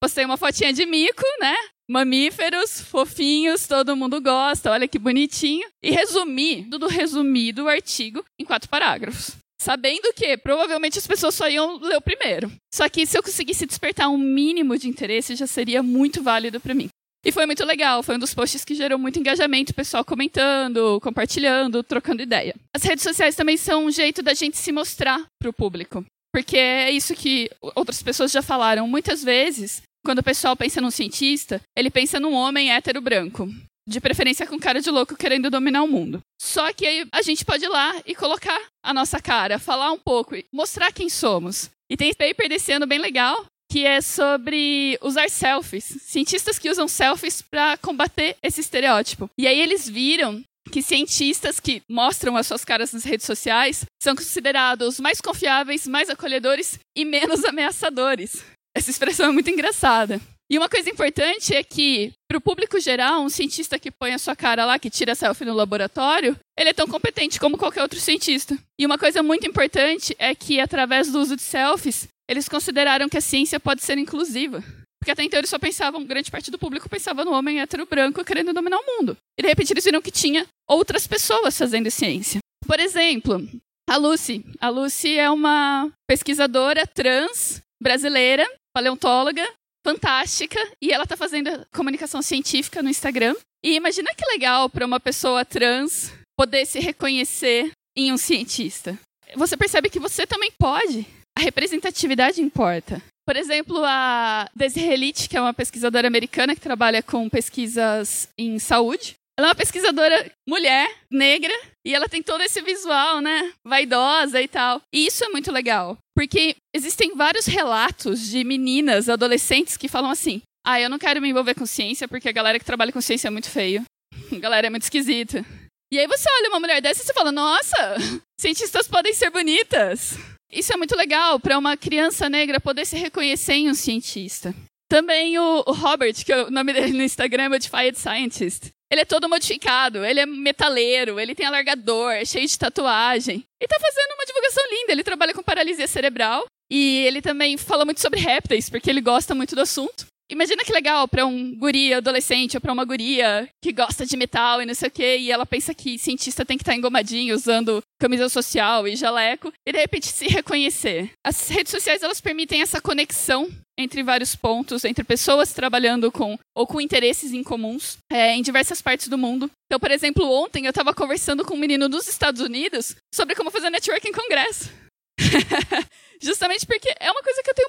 Postei uma fotinha de mico, né? Mamíferos, fofinhos, todo mundo gosta, olha que bonitinho. E resumi, tudo resumido o artigo em quatro parágrafos. Sabendo que provavelmente as pessoas só iam ler o primeiro. Só que se eu conseguisse despertar um mínimo de interesse, já seria muito válido para mim. E foi muito legal, foi um dos posts que gerou muito engajamento, pessoal comentando, compartilhando, trocando ideia. As redes sociais também são um jeito da gente se mostrar para o público. Porque é isso que outras pessoas já falaram. Muitas vezes, quando o pessoal pensa num cientista, ele pensa num homem hétero branco. De preferência com cara de louco querendo dominar o mundo. Só que aí a gente pode ir lá e colocar a nossa cara, falar um pouco, mostrar quem somos. E tem paper desse ano bem legal que é sobre usar selfies. Cientistas que usam selfies para combater esse estereótipo. E aí eles viram que cientistas que mostram as suas caras nas redes sociais são considerados mais confiáveis, mais acolhedores e menos ameaçadores. Essa expressão é muito engraçada. E uma coisa importante é que, para o público geral, um cientista que põe a sua cara lá, que tira selfie no laboratório, ele é tão competente como qualquer outro cientista. E uma coisa muito importante é que, através do uso de selfies, eles consideraram que a ciência pode ser inclusiva. Porque até então eles só pensavam, grande parte do público pensava no homem hétero branco querendo dominar o mundo. E de repente eles viram que tinha outras pessoas fazendo ciência. Por exemplo, a Lucy. A Lucy é uma pesquisadora trans brasileira, paleontóloga, fantástica, e ela está fazendo comunicação científica no Instagram. E imagina que legal para uma pessoa trans poder se reconhecer em um cientista. Você percebe que você também pode a representatividade importa. Por exemplo, a Desiree que é uma pesquisadora americana que trabalha com pesquisas em saúde. Ela é uma pesquisadora mulher, negra, e ela tem todo esse visual, né? Vaidosa e tal. E isso é muito legal, porque existem vários relatos de meninas, adolescentes que falam assim: "Ah, eu não quero me envolver com ciência porque a galera que trabalha com ciência é muito feio. A galera é muito esquisita". E aí você olha uma mulher dessa e você fala: "Nossa, cientistas podem ser bonitas". Isso é muito legal para uma criança negra poder se reconhecer em um cientista. Também o, o Robert, que é o nome dele no Instagram é Modified Scientist. Ele é todo modificado, ele é metaleiro, ele tem alargador, é cheio de tatuagem. E tá fazendo uma divulgação linda. Ele trabalha com paralisia cerebral e ele também fala muito sobre répteis, porque ele gosta muito do assunto. Imagina que legal para um guri adolescente ou para uma guria que gosta de metal e não sei o quê, e ela pensa que cientista tem que estar engomadinho, usando camisa social e jaleco, e de repente se reconhecer. As redes sociais elas permitem essa conexão entre vários pontos, entre pessoas trabalhando com ou com interesses em comuns é, em diversas partes do mundo. Então, por exemplo, ontem eu estava conversando com um menino dos Estados Unidos sobre como fazer networking em congresso. Justamente porque é uma coisa que eu tenho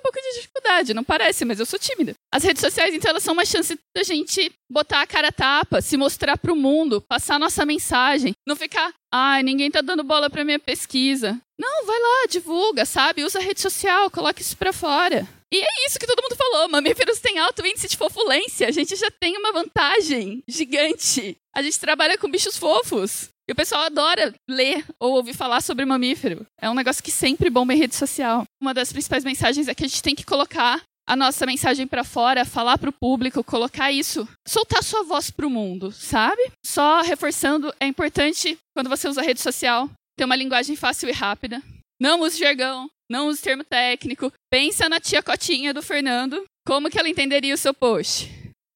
pouco de dificuldade, não parece, mas eu sou tímida. As redes sociais, então, elas são uma chance da gente botar a cara a tapa, se mostrar pro mundo, passar nossa mensagem, não ficar, ai, ah, ninguém tá dando bola pra minha pesquisa. Não, vai lá, divulga, sabe? Usa a rede social, coloca isso pra fora. E é isso que todo mundo falou. Mamíferos têm alto índice de fofulência. A gente já tem uma vantagem gigante. A gente trabalha com bichos fofos. E o pessoal adora ler ou ouvir falar sobre mamífero. É um negócio que sempre bomba em rede social. Uma das principais mensagens é que a gente tem que colocar a nossa mensagem para fora, falar para o público, colocar isso, soltar sua voz para o mundo, sabe? Só reforçando, é importante quando você usa rede social ter uma linguagem fácil e rápida. Não use jargão, não use termo técnico. Pensa na tia Cotinha do Fernando, como que ela entenderia o seu post?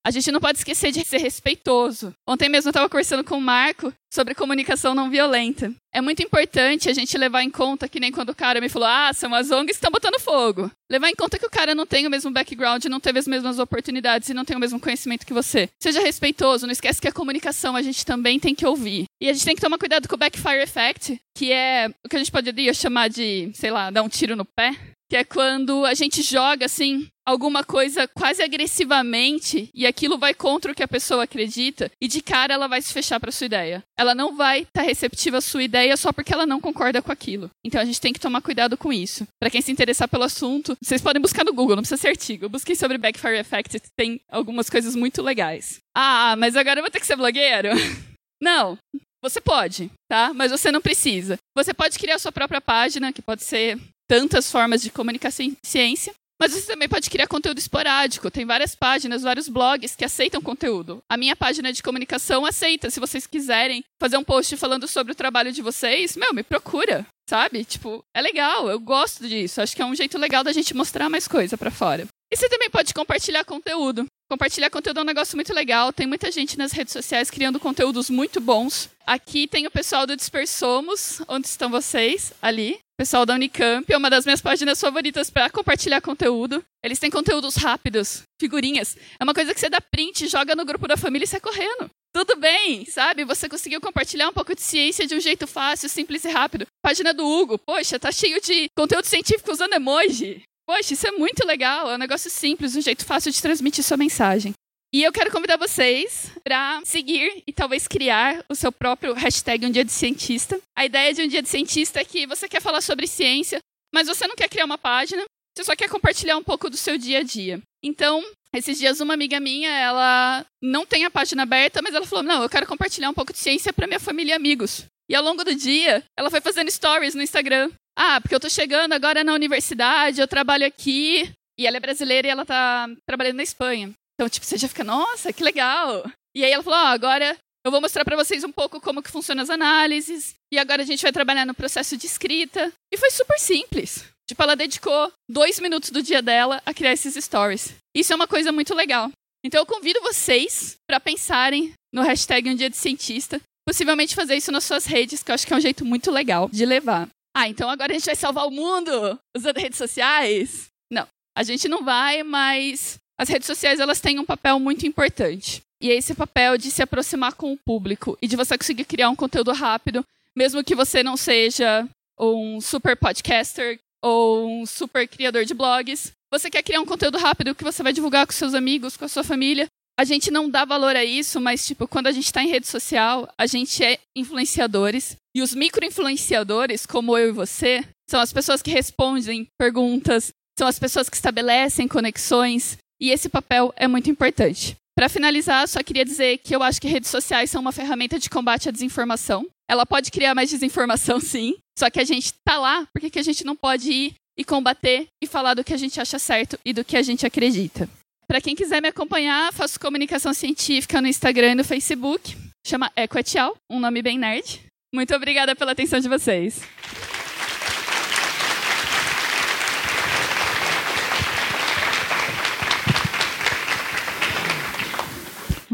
A gente não pode esquecer de ser respeitoso. Ontem mesmo eu estava conversando com o Marco sobre comunicação não violenta. É muito importante a gente levar em conta que nem quando o cara me falou, ah, são as ONGs que estão botando fogo. Levar em conta que o cara não tem o mesmo background, não teve as mesmas oportunidades e não tem o mesmo conhecimento que você. Seja respeitoso, não esquece que a comunicação a gente também tem que ouvir. E a gente tem que tomar cuidado com o backfire effect, que é o que a gente poderia chamar de, sei lá, dar um tiro no pé que é quando a gente joga assim alguma coisa quase agressivamente e aquilo vai contra o que a pessoa acredita e de cara ela vai se fechar para sua ideia. Ela não vai estar tá receptiva à sua ideia só porque ela não concorda com aquilo. Então a gente tem que tomar cuidado com isso. Para quem se interessar pelo assunto, vocês podem buscar no Google, não precisa ser artigo. Eu busquei sobre backfire effect, tem algumas coisas muito legais. Ah, mas agora eu vou ter que ser blogueiro? Não, você pode, tá? Mas você não precisa. Você pode criar sua própria página, que pode ser tantas formas de comunicação e ciência. Mas você também pode criar conteúdo esporádico. Tem várias páginas, vários blogs que aceitam conteúdo. A minha página de comunicação aceita. Se vocês quiserem fazer um post falando sobre o trabalho de vocês, meu, me procura, sabe? Tipo, é legal, eu gosto disso. Acho que é um jeito legal da gente mostrar mais coisa para fora. E você também pode compartilhar conteúdo. Compartilhar conteúdo é um negócio muito legal. Tem muita gente nas redes sociais criando conteúdos muito bons. Aqui tem o pessoal do Dispersomos, onde estão vocês, ali. Pessoal da Unicamp, é uma das minhas páginas favoritas para compartilhar conteúdo. Eles têm conteúdos rápidos, figurinhas. É uma coisa que você dá print, joga no grupo da família e sai correndo. Tudo bem, sabe? Você conseguiu compartilhar um pouco de ciência de um jeito fácil, simples e rápido. Página do Hugo, poxa, tá cheio de conteúdo científico usando emoji. Poxa, isso é muito legal, é um negócio simples, um jeito fácil de transmitir sua mensagem. E eu quero convidar vocês para seguir e talvez criar o seu próprio hashtag Um Dia de Cientista. A ideia de Um Dia de Cientista é que você quer falar sobre ciência, mas você não quer criar uma página, você só quer compartilhar um pouco do seu dia a dia. Então, esses dias uma amiga minha, ela não tem a página aberta, mas ela falou: "Não, eu quero compartilhar um pouco de ciência para minha família e amigos". E ao longo do dia, ela foi fazendo stories no Instagram ah, porque eu tô chegando agora na universidade, eu trabalho aqui. E ela é brasileira e ela tá trabalhando na Espanha. Então, tipo, você já fica, nossa, que legal. E aí ela falou, ó, oh, agora eu vou mostrar para vocês um pouco como que funcionam as análises. E agora a gente vai trabalhar no processo de escrita. E foi super simples. Tipo, ela dedicou dois minutos do dia dela a criar esses stories. Isso é uma coisa muito legal. Então eu convido vocês para pensarem no hashtag Um Dia de Cientista. Possivelmente fazer isso nas suas redes, que eu acho que é um jeito muito legal de levar. Ah, então agora a gente vai salvar o mundo usando redes sociais? Não, a gente não vai, mas as redes sociais elas têm um papel muito importante. E é esse papel de se aproximar com o público e de você conseguir criar um conteúdo rápido, mesmo que você não seja um super podcaster ou um super criador de blogs. Você quer criar um conteúdo rápido que você vai divulgar com seus amigos, com a sua família. A gente não dá valor a isso, mas tipo, quando a gente está em rede social, a gente é influenciadores e os micro-influenciadores, como eu e você, são as pessoas que respondem perguntas, são as pessoas que estabelecem conexões, e esse papel é muito importante. Para finalizar, só queria dizer que eu acho que redes sociais são uma ferramenta de combate à desinformação. Ela pode criar mais desinformação, sim, só que a gente tá lá porque a gente não pode ir e combater e falar do que a gente acha certo e do que a gente acredita. Para quem quiser me acompanhar, faço comunicação científica no Instagram e no Facebook. Chama Equatial, um nome bem nerd. Muito obrigada pela atenção de vocês.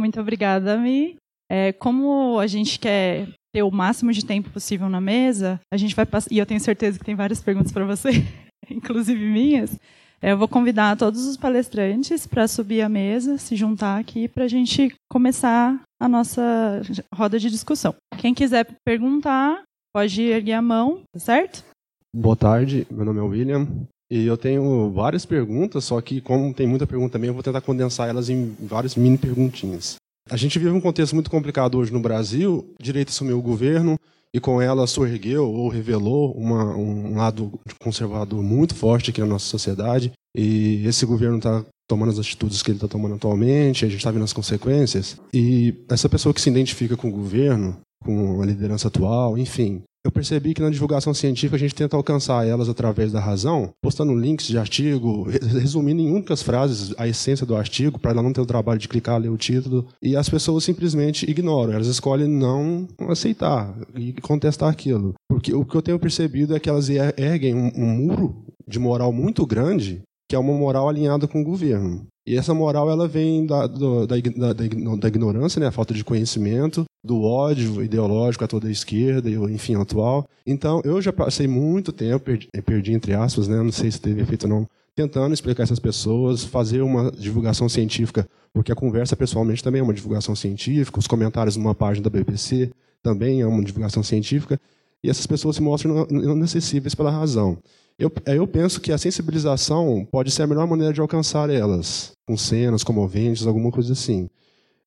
Muito obrigada, Mi. É, como a gente quer ter o máximo de tempo possível na mesa, a gente vai passar. E eu tenho certeza que tem várias perguntas para você, inclusive minhas. É, eu vou convidar todos os palestrantes para subir à mesa, se juntar aqui para a gente começar a nossa roda de discussão. Quem quiser perguntar, pode erguer a mão, tá certo? Boa tarde, meu nome é William. E eu tenho várias perguntas, só que como tem muita pergunta também, eu vou tentar condensar elas em várias mini perguntinhas. A gente vive um contexto muito complicado hoje no Brasil. A direita assumiu o governo e com ela surgiu ou revelou uma, um lado conservador muito forte aqui na nossa sociedade. E esse governo está tomando as atitudes que ele está tomando atualmente, a gente está vendo as consequências. E essa pessoa que se identifica com o governo, com a liderança atual, enfim, eu percebi que na divulgação científica a gente tenta alcançar elas através da razão, postando links de artigo, resumindo em únicas frases a essência do artigo, para ela não ter o trabalho de clicar, ler o título. E as pessoas simplesmente ignoram, elas escolhem não aceitar e contestar aquilo. Porque o que eu tenho percebido é que elas erguem um, um muro de moral muito grande que é uma moral alinhada com o governo. E essa moral ela vem da, do, da, da, da, ignorância, né, a falta de conhecimento, do ódio ideológico a toda a esquerda, enfim, atual. Então, eu já passei muito tempo, perdi, perdi entre aspas, né, não sei se teve efeito ou não, tentando explicar essas pessoas, fazer uma divulgação científica, porque a conversa pessoalmente também é uma divulgação científica, os comentários numa página da BBC também é uma divulgação científica, e essas pessoas se mostram inacessíveis pela razão. Eu, eu penso que a sensibilização pode ser a melhor maneira de alcançar elas, com cenas comoventes, alguma coisa assim.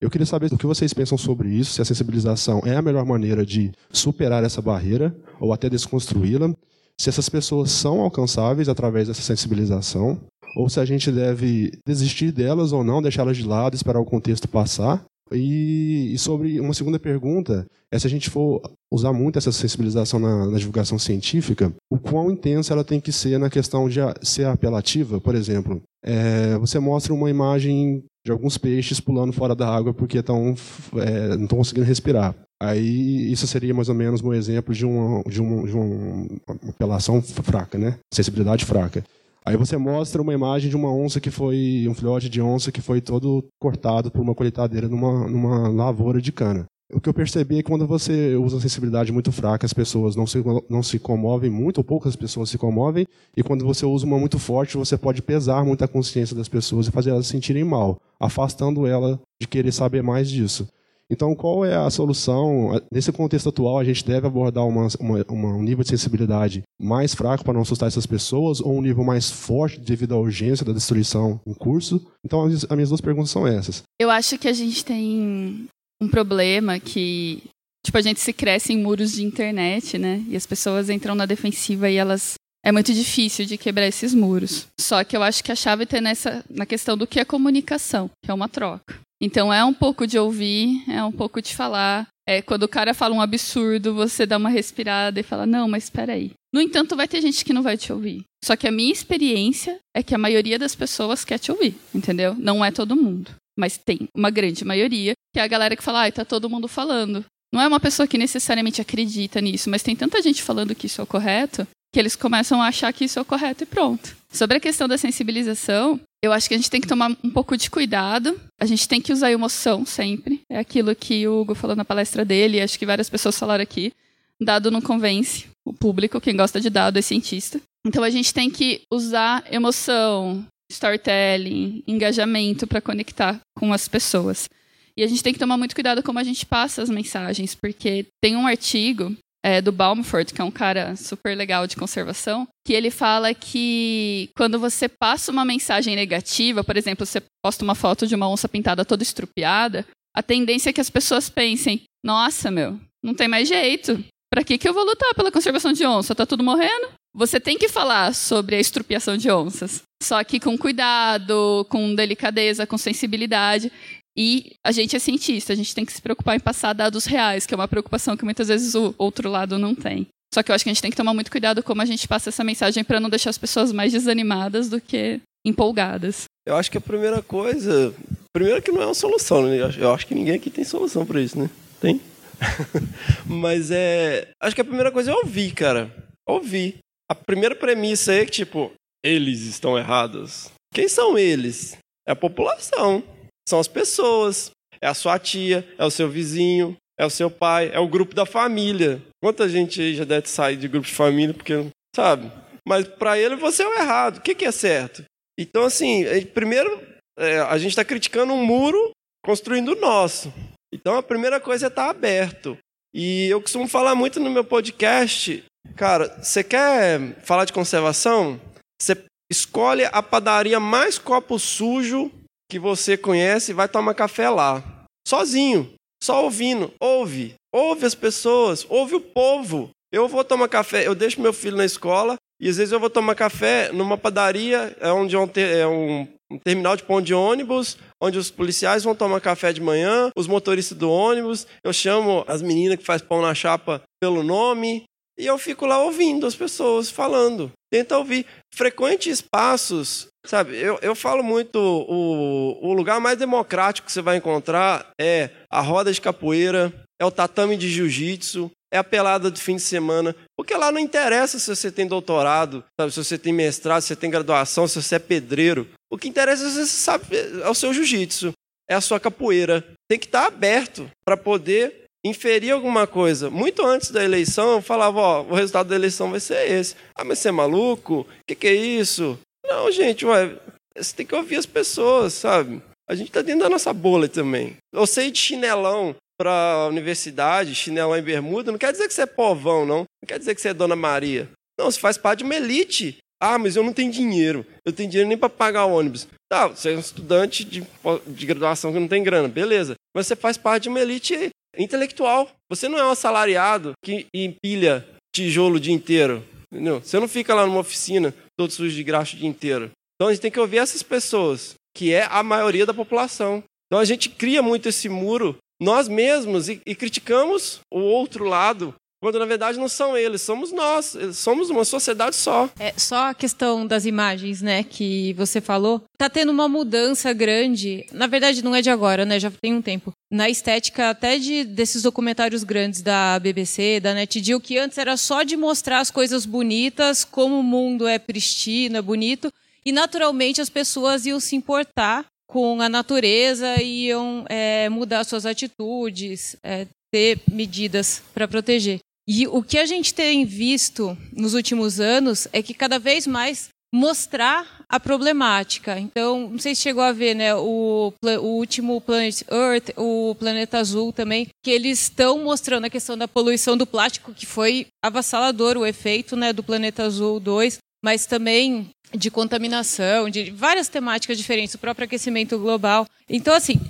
Eu queria saber o que vocês pensam sobre isso, se a sensibilização é a melhor maneira de superar essa barreira ou até desconstruí-la, se essas pessoas são alcançáveis através dessa sensibilização, ou se a gente deve desistir delas ou não, deixá-las de lado, esperar o contexto passar, e, e, sobre uma segunda pergunta, é se a gente for usar muito essa sensibilização na, na, divulgação científica, o quão intensa ela tem que ser na questão de ser apelativa. Por exemplo, é, você mostra uma imagem de alguns peixes pulando fora da água porque tão, é, não estão conseguindo respirar. Aí isso seria mais ou menos um exemplo de uma, de uma, de uma apelação fraca, né? Sensibilidade fraca. Aí você mostra uma imagem de uma onça que foi, um filhote de onça que foi todo cortado por uma colheitadeira numa, numa lavoura de cana. O que eu percebi é que quando você usa sensibilidade muito fraca, as pessoas não se, não se comovem muito, ou poucas pessoas se comovem, e quando você usa uma muito forte, você pode pesar muito a consciência das pessoas e fazer elas se sentirem mal, afastando ela de querer saber mais disso. Então, qual é a solução? Nesse contexto atual, a gente deve abordar uma, uma, uma, um nível de sensibilidade mais fraco para não assustar essas pessoas ou um nível mais forte devido à urgência da destruição em curso? Então, as, as minhas duas perguntas são essas. Eu acho que a gente tem um problema que tipo a gente se cresce em muros de internet, né? E as pessoas entram na defensiva e elas é muito difícil de quebrar esses muros. Só que eu acho que a chave está nessa na questão do que é comunicação, que é uma troca. Então é um pouco de ouvir, é um pouco de falar. É, quando o cara fala um absurdo, você dá uma respirada e fala: Não, mas espera aí. No entanto, vai ter gente que não vai te ouvir. Só que a minha experiência é que a maioria das pessoas quer te ouvir, entendeu? Não é todo mundo. Mas tem uma grande maioria, que é a galera que fala: Ai, tá todo mundo falando. Não é uma pessoa que necessariamente acredita nisso, mas tem tanta gente falando que isso é o correto, que eles começam a achar que isso é o correto e pronto. Sobre a questão da sensibilização, eu acho que a gente tem que tomar um pouco de cuidado. A gente tem que usar emoção sempre. É aquilo que o Hugo falou na palestra dele, e acho que várias pessoas falaram aqui. Dado não convence o público, quem gosta de dado é cientista. Então a gente tem que usar emoção, storytelling, engajamento para conectar com as pessoas. E a gente tem que tomar muito cuidado como a gente passa as mensagens, porque tem um artigo é, do Balmford, que é um cara super legal de conservação, que ele fala que quando você passa uma mensagem negativa, por exemplo, você posta uma foto de uma onça pintada toda estrupiada, a tendência é que as pessoas pensem: nossa, meu, não tem mais jeito. Para que, que eu vou lutar pela conservação de onça? Tá tudo morrendo? Você tem que falar sobre a estrupiação de onças. Só que com cuidado, com delicadeza, com sensibilidade. E a gente é cientista, a gente tem que se preocupar em passar dados reais, que é uma preocupação que muitas vezes o outro lado não tem. Só que eu acho que a gente tem que tomar muito cuidado como a gente passa essa mensagem para não deixar as pessoas mais desanimadas do que empolgadas. Eu acho que a primeira coisa. Primeiro que não é uma solução, né? Eu acho- que ninguém aqui tem solução para isso, né? Tem? Mas é. Acho que a primeira coisa é ouvir, cara. Ouvir. A primeira premissa é que, tipo, eles estão errados. Quem são eles? É a população. São as pessoas. É a sua tia, é o seu vizinho, é o seu pai, é o grupo da família. Quanta gente aí já deve sair de grupo de família porque, sabe? Mas para ele você é o errado. O que, que é certo? Então, assim, eh, primeiro, é, a gente está criticando um muro construindo o nosso. Então, a primeira coisa é estar aberto. E eu costumo falar muito no meu podcast, cara, você quer falar de conservação? Você escolhe a padaria mais copo sujo que você conhece vai tomar café lá. Sozinho, só ouvindo. Ouve, ouve as pessoas, ouve o povo. Eu vou tomar café, eu deixo meu filho na escola e às vezes eu vou tomar café numa padaria, é onde é um, é um- terminal de ponto de ônibus, onde os policiais vão tomar café de manhã, os motoristas do ônibus, eu chamo as meninas que faz pão na chapa pelo nome e eu fico lá ouvindo as pessoas falando. Tenta ouvir. Frequente espaços, sabe? Eu, eu falo muito, o, o lugar mais democrático que você vai encontrar é a roda de capoeira, é o tatame de jiu-jitsu, é a pelada do fim de semana. Porque lá não interessa se você tem doutorado, sabe? se você tem mestrado, se você tem graduação, se você é pedreiro. O que interessa é se você sabe, é o seu jiu-jitsu, é a sua capoeira. Tem que estar aberto para poder inferir alguma coisa. Muito antes da eleição, eu falava, ó, o resultado da eleição vai ser esse. Ah, mas você é maluco? O que, que é isso? Não, gente, ué, você tem que ouvir as pessoas, sabe? A gente tá dentro da nossa bolha também. Eu sei de chinelão pra universidade, chinelão em bermuda, não quer dizer que você é povão, não. Não quer dizer que você é Dona Maria. Não, você faz parte de uma elite. Ah, mas eu não tenho dinheiro. Eu tenho dinheiro nem para pagar ônibus. Tá, você é um estudante de, de graduação que não tem grana, beleza. Mas você faz parte de uma elite intelectual. Você não é um assalariado que empilha tijolo o dia inteiro. Entendeu? Você não fica lá numa oficina todo sujo de graxa o dia inteiro. Então a gente tem que ouvir essas pessoas, que é a maioria da população. Então a gente cria muito esse muro nós mesmos e, e criticamos o outro lado, quando na verdade não são eles, somos nós. Somos uma sociedade só. É, só a questão das imagens, né, que você falou, tá tendo uma mudança grande. Na verdade, não é de agora, né? Já tem um tempo. Na estética até de desses documentários grandes da BBC, da NetGeo, que antes era só de mostrar as coisas bonitas, como o mundo é pristino, é bonito, e naturalmente as pessoas iam se importar com a natureza e iam é, mudar suas atitudes, é, ter medidas para proteger. E o que a gente tem visto nos últimos anos é que cada vez mais mostrar a problemática. Então, não sei se chegou a ver, né, o, o último Planet Earth, o Planeta Azul também, que eles estão mostrando a questão da poluição do plástico, que foi avassalador o efeito, né, do Planeta Azul 2, mas também de contaminação, de várias temáticas diferentes, o próprio aquecimento global. Então, assim,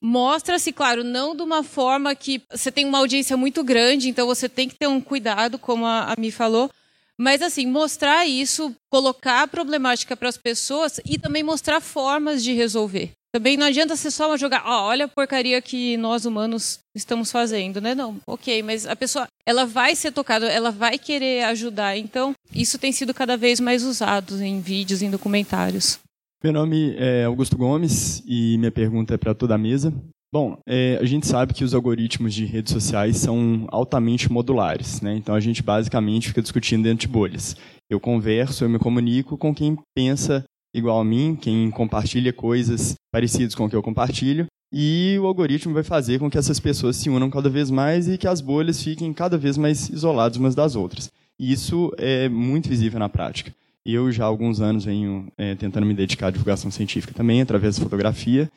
mostra-se, claro, não de uma forma que você tem uma audiência muito grande, então você tem que ter um cuidado, como a, a Mi falou, mas assim, mostrar isso, colocar a problemática para as pessoas e também mostrar formas de resolver. Também não adianta ser só jogar, ó, olha a porcaria que nós humanos estamos fazendo, né? Não, ok, mas a pessoa, ela vai ser tocada, ela vai querer ajudar. Então, isso tem sido cada vez mais usado em vídeos, em documentários. Meu nome é Augusto Gomes e minha pergunta é para toda a mesa. Bom, é, a gente sabe que os algoritmos de redes sociais são altamente modulares, né? Então a gente basicamente fica discutindo dentro de bolhas. Eu converso, eu me comunico com quem pensa igual a mim, quem compartilha coisas parecidas com o que eu compartilho, e o algoritmo vai fazer com que essas pessoas se unam cada vez mais e que as bolhas fiquem cada vez mais isoladas umas das outras. E isso é muito visível na prática. Eu já há alguns anos venho é, tentando me dedicar à divulgação científica também, através da fotografia,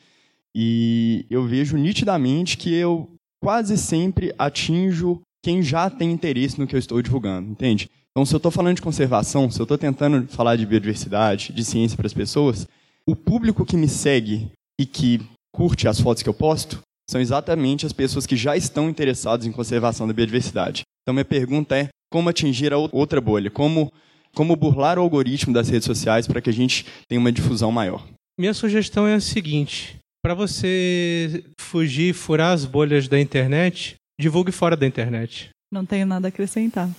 e eu vejo nitidamente que eu quase sempre atinjo quem já tem interesse no que eu estou divulgando, entende? Então, se eu estou falando de conservação, se eu estou tentando falar de biodiversidade, de ciência para as pessoas, o público que me segue e que curte as fotos que eu posto são exatamente as pessoas que já estão interessadas em conservação da biodiversidade. Então, minha pergunta é como atingir a ou- outra bolha? Como, como burlar o algoritmo das redes sociais para que a gente tenha uma difusão maior? Minha sugestão é a seguinte: para você fugir e furar as bolhas da internet, divulgue fora da internet. Não tenho nada a acrescentar.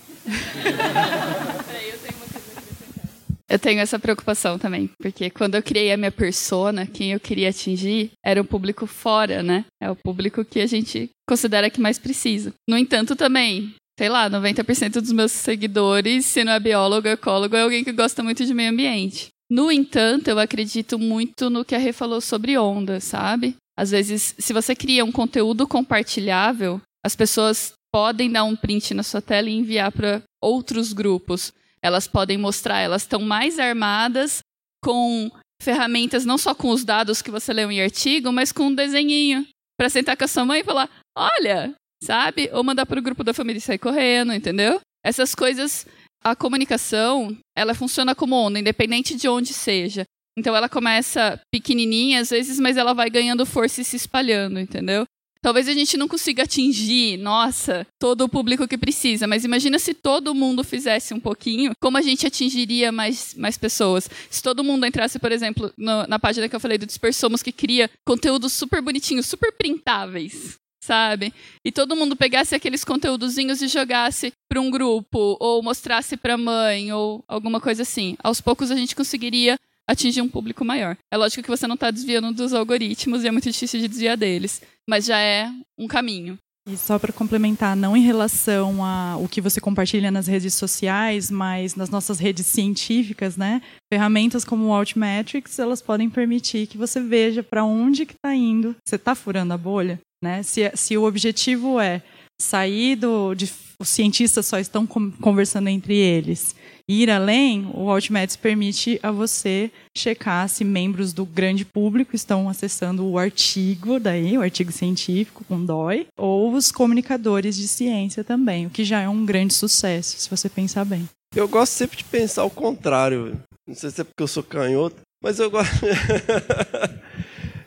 Eu tenho essa preocupação também, porque quando eu criei a minha persona, quem eu queria atingir era o público fora, né? É o público que a gente considera que mais precisa. No entanto, também, sei lá, 90% dos meus seguidores, se não é biólogo, ecólogo, é alguém que gosta muito de meio ambiente. No entanto, eu acredito muito no que a Rê falou sobre ondas, sabe? Às vezes, se você cria um conteúdo compartilhável, as pessoas podem dar um print na sua tela e enviar para outros grupos. Elas podem mostrar, elas estão mais armadas com ferramentas, não só com os dados que você leu em artigo, mas com um desenhinho. Para sentar com a sua mãe e falar: olha, sabe? Ou mandar para o grupo da família e sair correndo, entendeu? Essas coisas, a comunicação, ela funciona como onda, independente de onde seja. Então ela começa pequenininha às vezes, mas ela vai ganhando força e se espalhando, entendeu? Talvez a gente não consiga atingir, nossa, todo o público que precisa, mas imagina se todo mundo fizesse um pouquinho, como a gente atingiria mais, mais pessoas. Se todo mundo entrasse, por exemplo, no, na página que eu falei do Dispersomos, que cria conteúdos super bonitinhos, super printáveis, sabe? E todo mundo pegasse aqueles conteúdozinhos e jogasse para um grupo, ou mostrasse para mãe, ou alguma coisa assim. Aos poucos a gente conseguiria atingir um público maior. É lógico que você não está desviando dos algoritmos e é muito difícil de desviar deles, mas já é um caminho. E só para complementar, não em relação a o que você compartilha nas redes sociais, mas nas nossas redes científicas, né? Ferramentas como o Altmetrics, elas podem permitir que você veja para onde que está indo. Você está furando a bolha, né? Se, se o objetivo é sair do, de, os cientistas só estão conversando entre eles ir além, o Altmetrics permite a você checar se membros do grande público estão acessando o artigo, daí, o artigo científico com DOI, ou os comunicadores de ciência também, o que já é um grande sucesso, se você pensar bem. Eu gosto sempre de pensar o contrário. Não sei se é porque eu sou canhoto, mas eu gosto.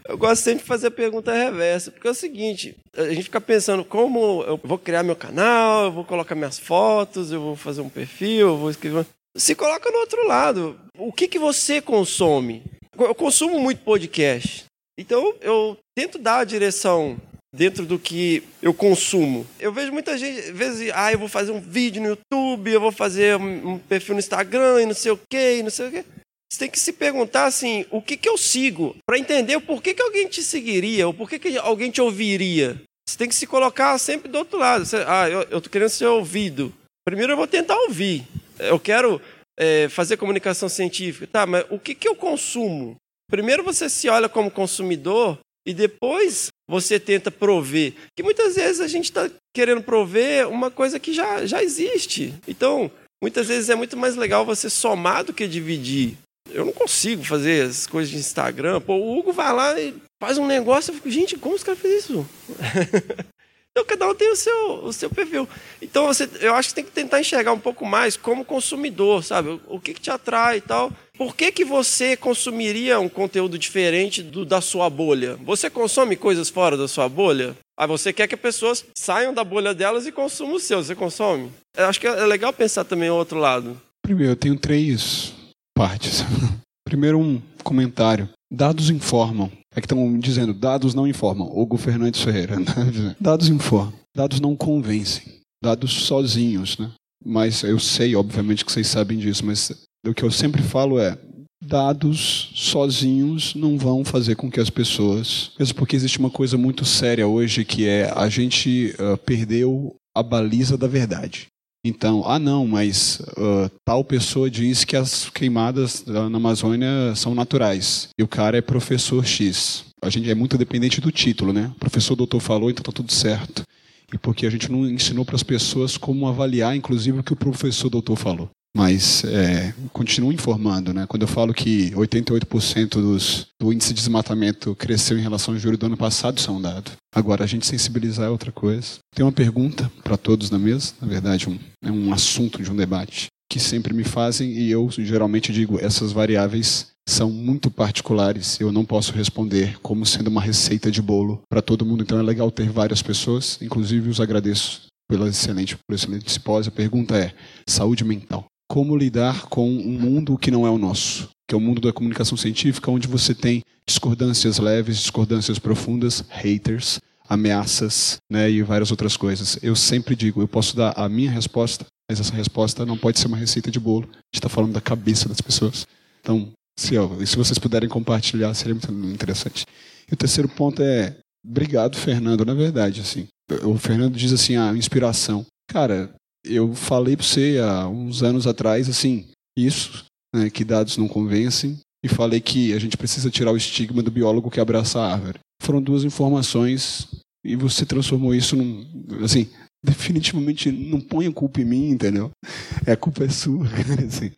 eu gosto sempre de fazer a pergunta reversa, porque é o seguinte: a gente fica pensando como eu vou criar meu canal, eu vou colocar minhas fotos, eu vou fazer um perfil, eu vou escrever. Se coloca no outro lado. O que, que você consome? Eu consumo muito podcast. Então eu tento dar a direção dentro do que eu consumo. Eu vejo muita gente, às vezes, ah, eu vou fazer um vídeo no YouTube, eu vou fazer um perfil no Instagram e não sei o quê, e não sei o quê. Você tem que se perguntar assim, o que, que eu sigo? Para entender o porquê que alguém te seguiria, ou por que alguém te ouviria. Você tem que se colocar sempre do outro lado. Você, ah, eu estou querendo ser ouvido. Primeiro eu vou tentar ouvir. Eu quero é, fazer comunicação científica. Tá, mas o que, que eu consumo? Primeiro você se olha como consumidor e depois você tenta prover. Que muitas vezes a gente está querendo prover uma coisa que já, já existe. Então, muitas vezes é muito mais legal você somar do que dividir. Eu não consigo fazer as coisas de Instagram. Pô, o Hugo vai lá e faz um negócio. Eu fico, gente, como os caras fez isso? então, cada um tem o seu, o seu perfil. Então, você, eu acho que tem que tentar enxergar um pouco mais como consumidor, sabe? O, o que, que te atrai e tal. Por que, que você consumiria um conteúdo diferente do da sua bolha? Você consome coisas fora da sua bolha? Aí você quer que as pessoas saiam da bolha delas e consumam o seu. Você consome? Eu acho que é legal pensar também o outro lado. Primeiro, eu tenho três partes. Primeiro, um comentário. Dados informam. É que estão dizendo, dados não informam. Hugo Fernandes Ferreira. Né? dados informam. Dados não convencem. Dados sozinhos, né? Mas eu sei, obviamente, que vocês sabem disso, mas o que eu sempre falo é: dados sozinhos não vão fazer com que as pessoas. Mesmo porque existe uma coisa muito séria hoje que é a gente uh, perdeu a baliza da verdade. Então, ah não, mas uh, tal pessoa diz que as queimadas na Amazônia são naturais. E o cara é professor X. A gente é muito dependente do título, né? O professor doutor falou, então tá tudo certo. E porque a gente não ensinou para as pessoas como avaliar, inclusive, o que o professor doutor falou. Mas é, continuo informando, né? Quando eu falo que 88% dos, do índice de desmatamento cresceu em relação ao julho do ano passado, isso é um dado. Agora, a gente sensibilizar é outra coisa. Tem uma pergunta para todos na mesa, na verdade, um, é um assunto de um debate, que sempre me fazem e eu geralmente digo: essas variáveis são muito particulares, eu não posso responder como sendo uma receita de bolo para todo mundo. Então é legal ter várias pessoas, inclusive os agradeço pelo excelente, pelo excelente simpósio. A pergunta é: saúde mental como lidar com um mundo que não é o nosso, que é o mundo da comunicação científica, onde você tem discordâncias leves, discordâncias profundas, haters, ameaças, né, e várias outras coisas. Eu sempre digo, eu posso dar a minha resposta Mas essa resposta não pode ser uma receita de bolo. A gente está falando da cabeça das pessoas. Então, se, ó, se vocês puderem compartilhar, seria muito interessante. E o terceiro ponto é, obrigado, Fernando, na verdade, assim. O Fernando diz assim, a ah, inspiração. Cara, eu falei para você há uns anos atrás, assim, isso, né, que dados não convencem, e falei que a gente precisa tirar o estigma do biólogo que abraça a árvore. Foram duas informações e você transformou isso num, assim, definitivamente não ponha culpa em mim, entendeu? É, a culpa é sua, assim.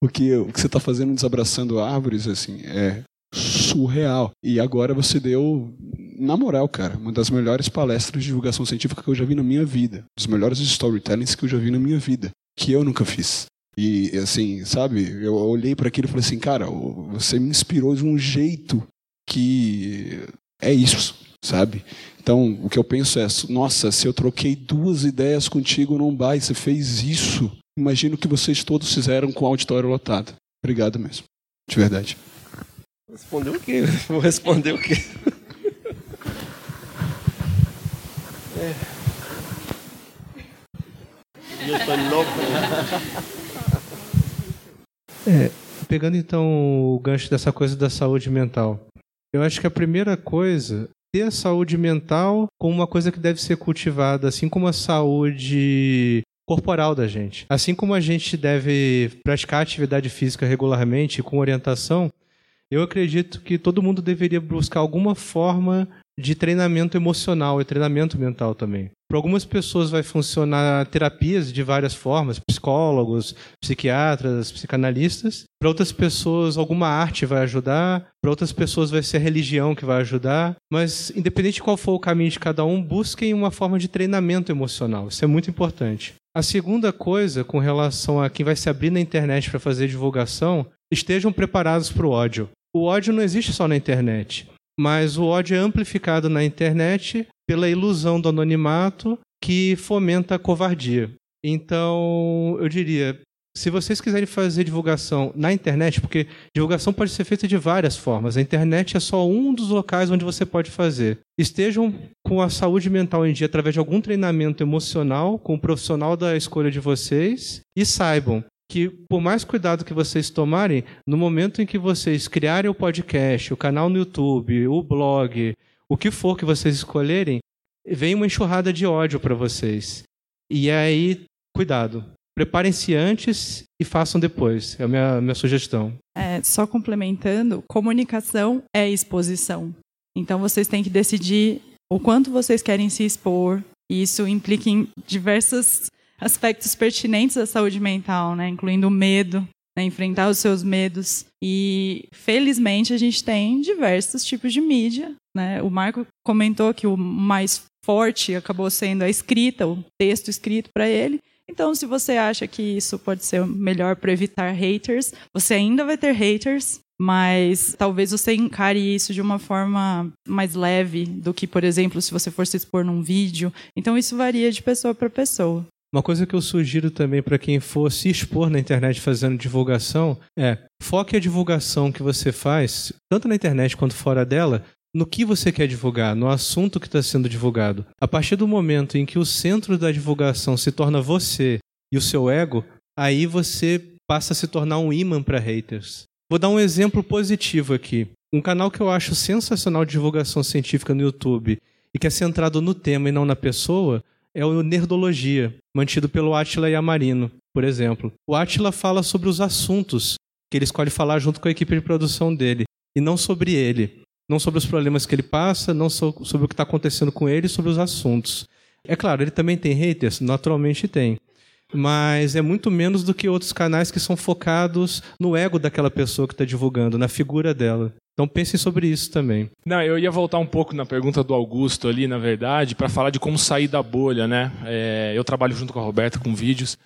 O que, o que você está fazendo desabraçando árvores, assim, é surreal. E agora você deu, na moral, cara, uma das melhores palestras de divulgação científica que eu já vi na minha vida. Dos melhores storytellings que eu já vi na minha vida. Que eu nunca fiz. E, assim, sabe, eu olhei para aquilo e falei assim, cara, você me inspirou de um jeito que é isso, sabe? Então, o que eu penso é, nossa, se eu troquei duas ideias contigo não vai, você fez isso. Imagino que vocês todos fizeram com o auditório lotado. Obrigado mesmo. De verdade. Respondeu o quê? Vou responder o quê? é. Eu tô louco. É, pegando então o gancho dessa coisa da saúde mental. Eu acho que a primeira coisa ter a saúde mental como uma coisa que deve ser cultivada, assim como a saúde corporal da gente. Assim como a gente deve praticar atividade física regularmente com orientação, eu acredito que todo mundo deveria buscar alguma forma de treinamento emocional e treinamento mental também. Para algumas pessoas vai funcionar terapias de várias formas, psicólogos, psiquiatras, psicanalistas. Para outras pessoas, alguma arte vai ajudar. Para outras pessoas, vai ser a religião que vai ajudar. Mas, independente de qual for o caminho de cada um, busquem uma forma de treinamento emocional. Isso é muito importante. A segunda coisa, com relação a quem vai se abrir na internet para fazer divulgação, estejam preparados para o ódio. O ódio não existe só na internet, mas o ódio é amplificado na internet pela ilusão do anonimato que fomenta a covardia. Então, eu diria, se vocês quiserem fazer divulgação na internet, porque divulgação pode ser feita de várias formas, a internet é só um dos locais onde você pode fazer. Estejam com a saúde mental em dia através de algum treinamento emocional com o profissional da escolha de vocês e saibam que, por mais cuidado que vocês tomarem, no momento em que vocês criarem o podcast, o canal no YouTube, o blog, o que for que vocês escolherem, vem uma enxurrada de ódio para vocês. E aí, cuidado. Preparem-se antes e façam depois. É a minha, minha sugestão. É, só complementando, comunicação é exposição. Então vocês têm que decidir o quanto vocês querem se expor. E isso implica em diversos aspectos pertinentes da saúde mental, né? incluindo o medo, né? enfrentar os seus medos. E felizmente a gente tem diversos tipos de mídia. Né? O Marco comentou que o mais forte acabou sendo a escrita, o texto escrito para ele. Então, se você acha que isso pode ser melhor para evitar haters, você ainda vai ter haters, mas talvez você encare isso de uma forma mais leve do que, por exemplo, se você for se expor num vídeo. Então, isso varia de pessoa para pessoa. Uma coisa que eu sugiro também para quem for se expor na internet fazendo divulgação é foque a divulgação que você faz, tanto na internet quanto fora dela, no que você quer divulgar, no assunto que está sendo divulgado. A partir do momento em que o centro da divulgação se torna você e o seu ego, aí você passa a se tornar um imã para haters. Vou dar um exemplo positivo aqui. Um canal que eu acho sensacional de divulgação científica no YouTube e que é centrado no tema e não na pessoa é o Nerdologia, mantido pelo Atila Yamarino, por exemplo. O Atila fala sobre os assuntos que ele escolhe falar junto com a equipe de produção dele, e não sobre ele não sobre os problemas que ele passa, não sobre o que está acontecendo com ele, sobre os assuntos. É claro, ele também tem haters, naturalmente tem. Mas é muito menos do que outros canais que são focados no ego daquela pessoa que está divulgando, na figura dela. Então pensem sobre isso também. Não, eu ia voltar um pouco na pergunta do Augusto ali, na verdade, para falar de como sair da bolha, né? É, eu trabalho junto com a Roberta com vídeos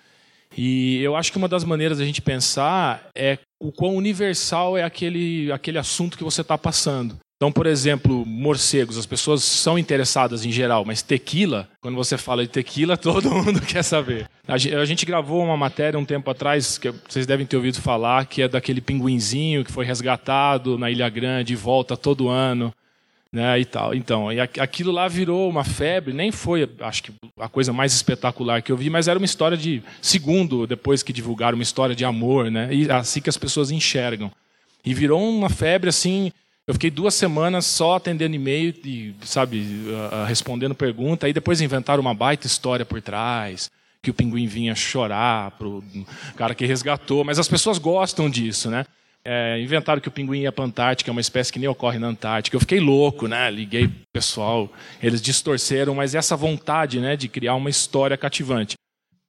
e eu acho que uma das maneiras da gente pensar é o quão universal é aquele, aquele assunto que você está passando. Então, por exemplo, morcegos, as pessoas são interessadas em geral, mas tequila, quando você fala de tequila, todo mundo quer saber. A gente gravou uma matéria um tempo atrás, que vocês devem ter ouvido falar, que é daquele pinguinzinho que foi resgatado na Ilha Grande e volta todo ano. né, e tal. Então, e aquilo lá virou uma febre, nem foi, acho que a coisa mais espetacular que eu vi, mas era uma história de segundo depois que divulgaram uma história de amor, né? E assim que as pessoas enxergam. E virou uma febre assim, eu fiquei duas semanas só atendendo e-mail e, sabe, respondendo pergunta. Aí depois inventaram uma baita história por trás, que o pinguim vinha chorar pro cara que resgatou. Mas as pessoas gostam disso, né? É, inventaram que o pinguim ia para a Antártica, é uma espécie que nem ocorre na Antártica. Eu fiquei louco, né? Liguei pro pessoal, eles distorceram, mas essa vontade, né, de criar uma história cativante.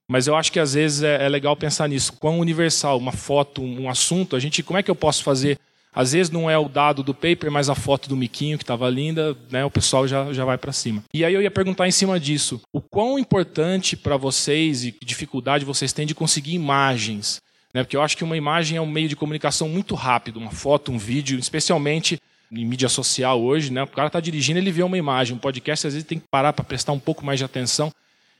Mas eu acho que às vezes é, é legal pensar nisso. Quão universal, uma foto, um assunto, a gente, como é que eu posso fazer às vezes não é o dado do paper, mas a foto do miquinho que estava linda, né, o pessoal já, já vai para cima. E aí eu ia perguntar em cima disso, o quão importante para vocês e que dificuldade vocês têm de conseguir imagens? Né, porque eu acho que uma imagem é um meio de comunicação muito rápido, uma foto, um vídeo, especialmente em mídia social hoje, né, o cara está dirigindo, ele vê uma imagem, um podcast às vezes tem que parar para prestar um pouco mais de atenção.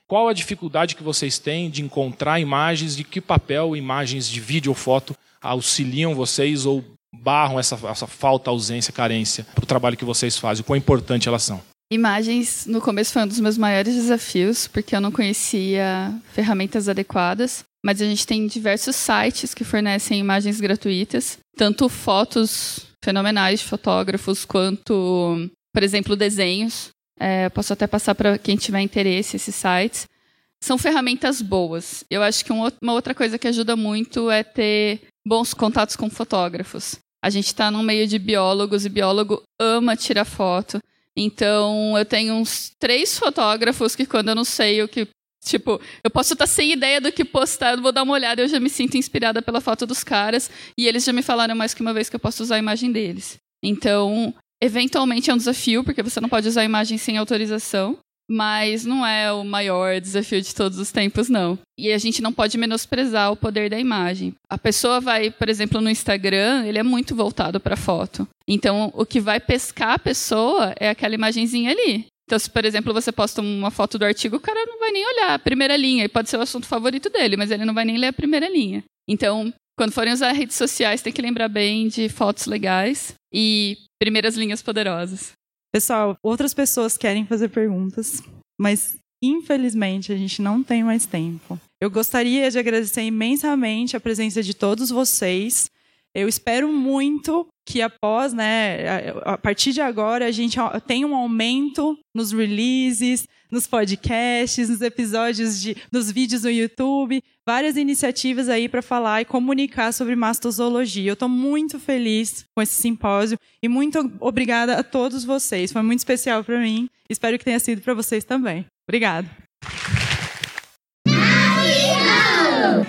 Qual a dificuldade que vocês têm de encontrar imagens, de que papel imagens de vídeo ou foto auxiliam vocês ou barram essa, essa falta, ausência, carência para o trabalho que vocês fazem? O quão importante elas são? Imagens, no começo, foi um dos meus maiores desafios, porque eu não conhecia ferramentas adequadas. Mas a gente tem diversos sites que fornecem imagens gratuitas, tanto fotos fenomenais de fotógrafos, quanto, por exemplo, desenhos. É, posso até passar para quem tiver interesse esses sites. São ferramentas boas. Eu acho que uma outra coisa que ajuda muito é ter bons contatos com fotógrafos. A gente está num meio de biólogos e biólogo ama tirar foto. Então, eu tenho uns três fotógrafos que, quando eu não sei o que. Tipo, eu posso estar tá sem ideia do que postar, eu vou dar uma olhada e eu já me sinto inspirada pela foto dos caras. E eles já me falaram mais que uma vez que eu posso usar a imagem deles. Então, eventualmente é um desafio, porque você não pode usar a imagem sem autorização mas não é o maior desafio de todos os tempos, não. E a gente não pode menosprezar o poder da imagem. A pessoa vai, por exemplo, no Instagram, ele é muito voltado para foto. Então, o que vai pescar a pessoa é aquela imagenzinha ali. Então, se, por exemplo, você posta uma foto do artigo, o cara não vai nem olhar a primeira linha. E pode ser o assunto favorito dele, mas ele não vai nem ler a primeira linha. Então, quando forem usar redes sociais, tem que lembrar bem de fotos legais e primeiras linhas poderosas. Pessoal, outras pessoas querem fazer perguntas, mas infelizmente a gente não tem mais tempo. Eu gostaria de agradecer imensamente a presença de todos vocês. Eu espero muito que após, né, a partir de agora, a gente tenha um aumento nos releases, nos podcasts, nos episódios de, nos vídeos no YouTube, várias iniciativas aí para falar e comunicar sobre mastozoologia. Eu estou muito feliz com esse simpósio e muito obrigada a todos vocês. Foi muito especial para mim. Espero que tenha sido para vocês também. Obrigada.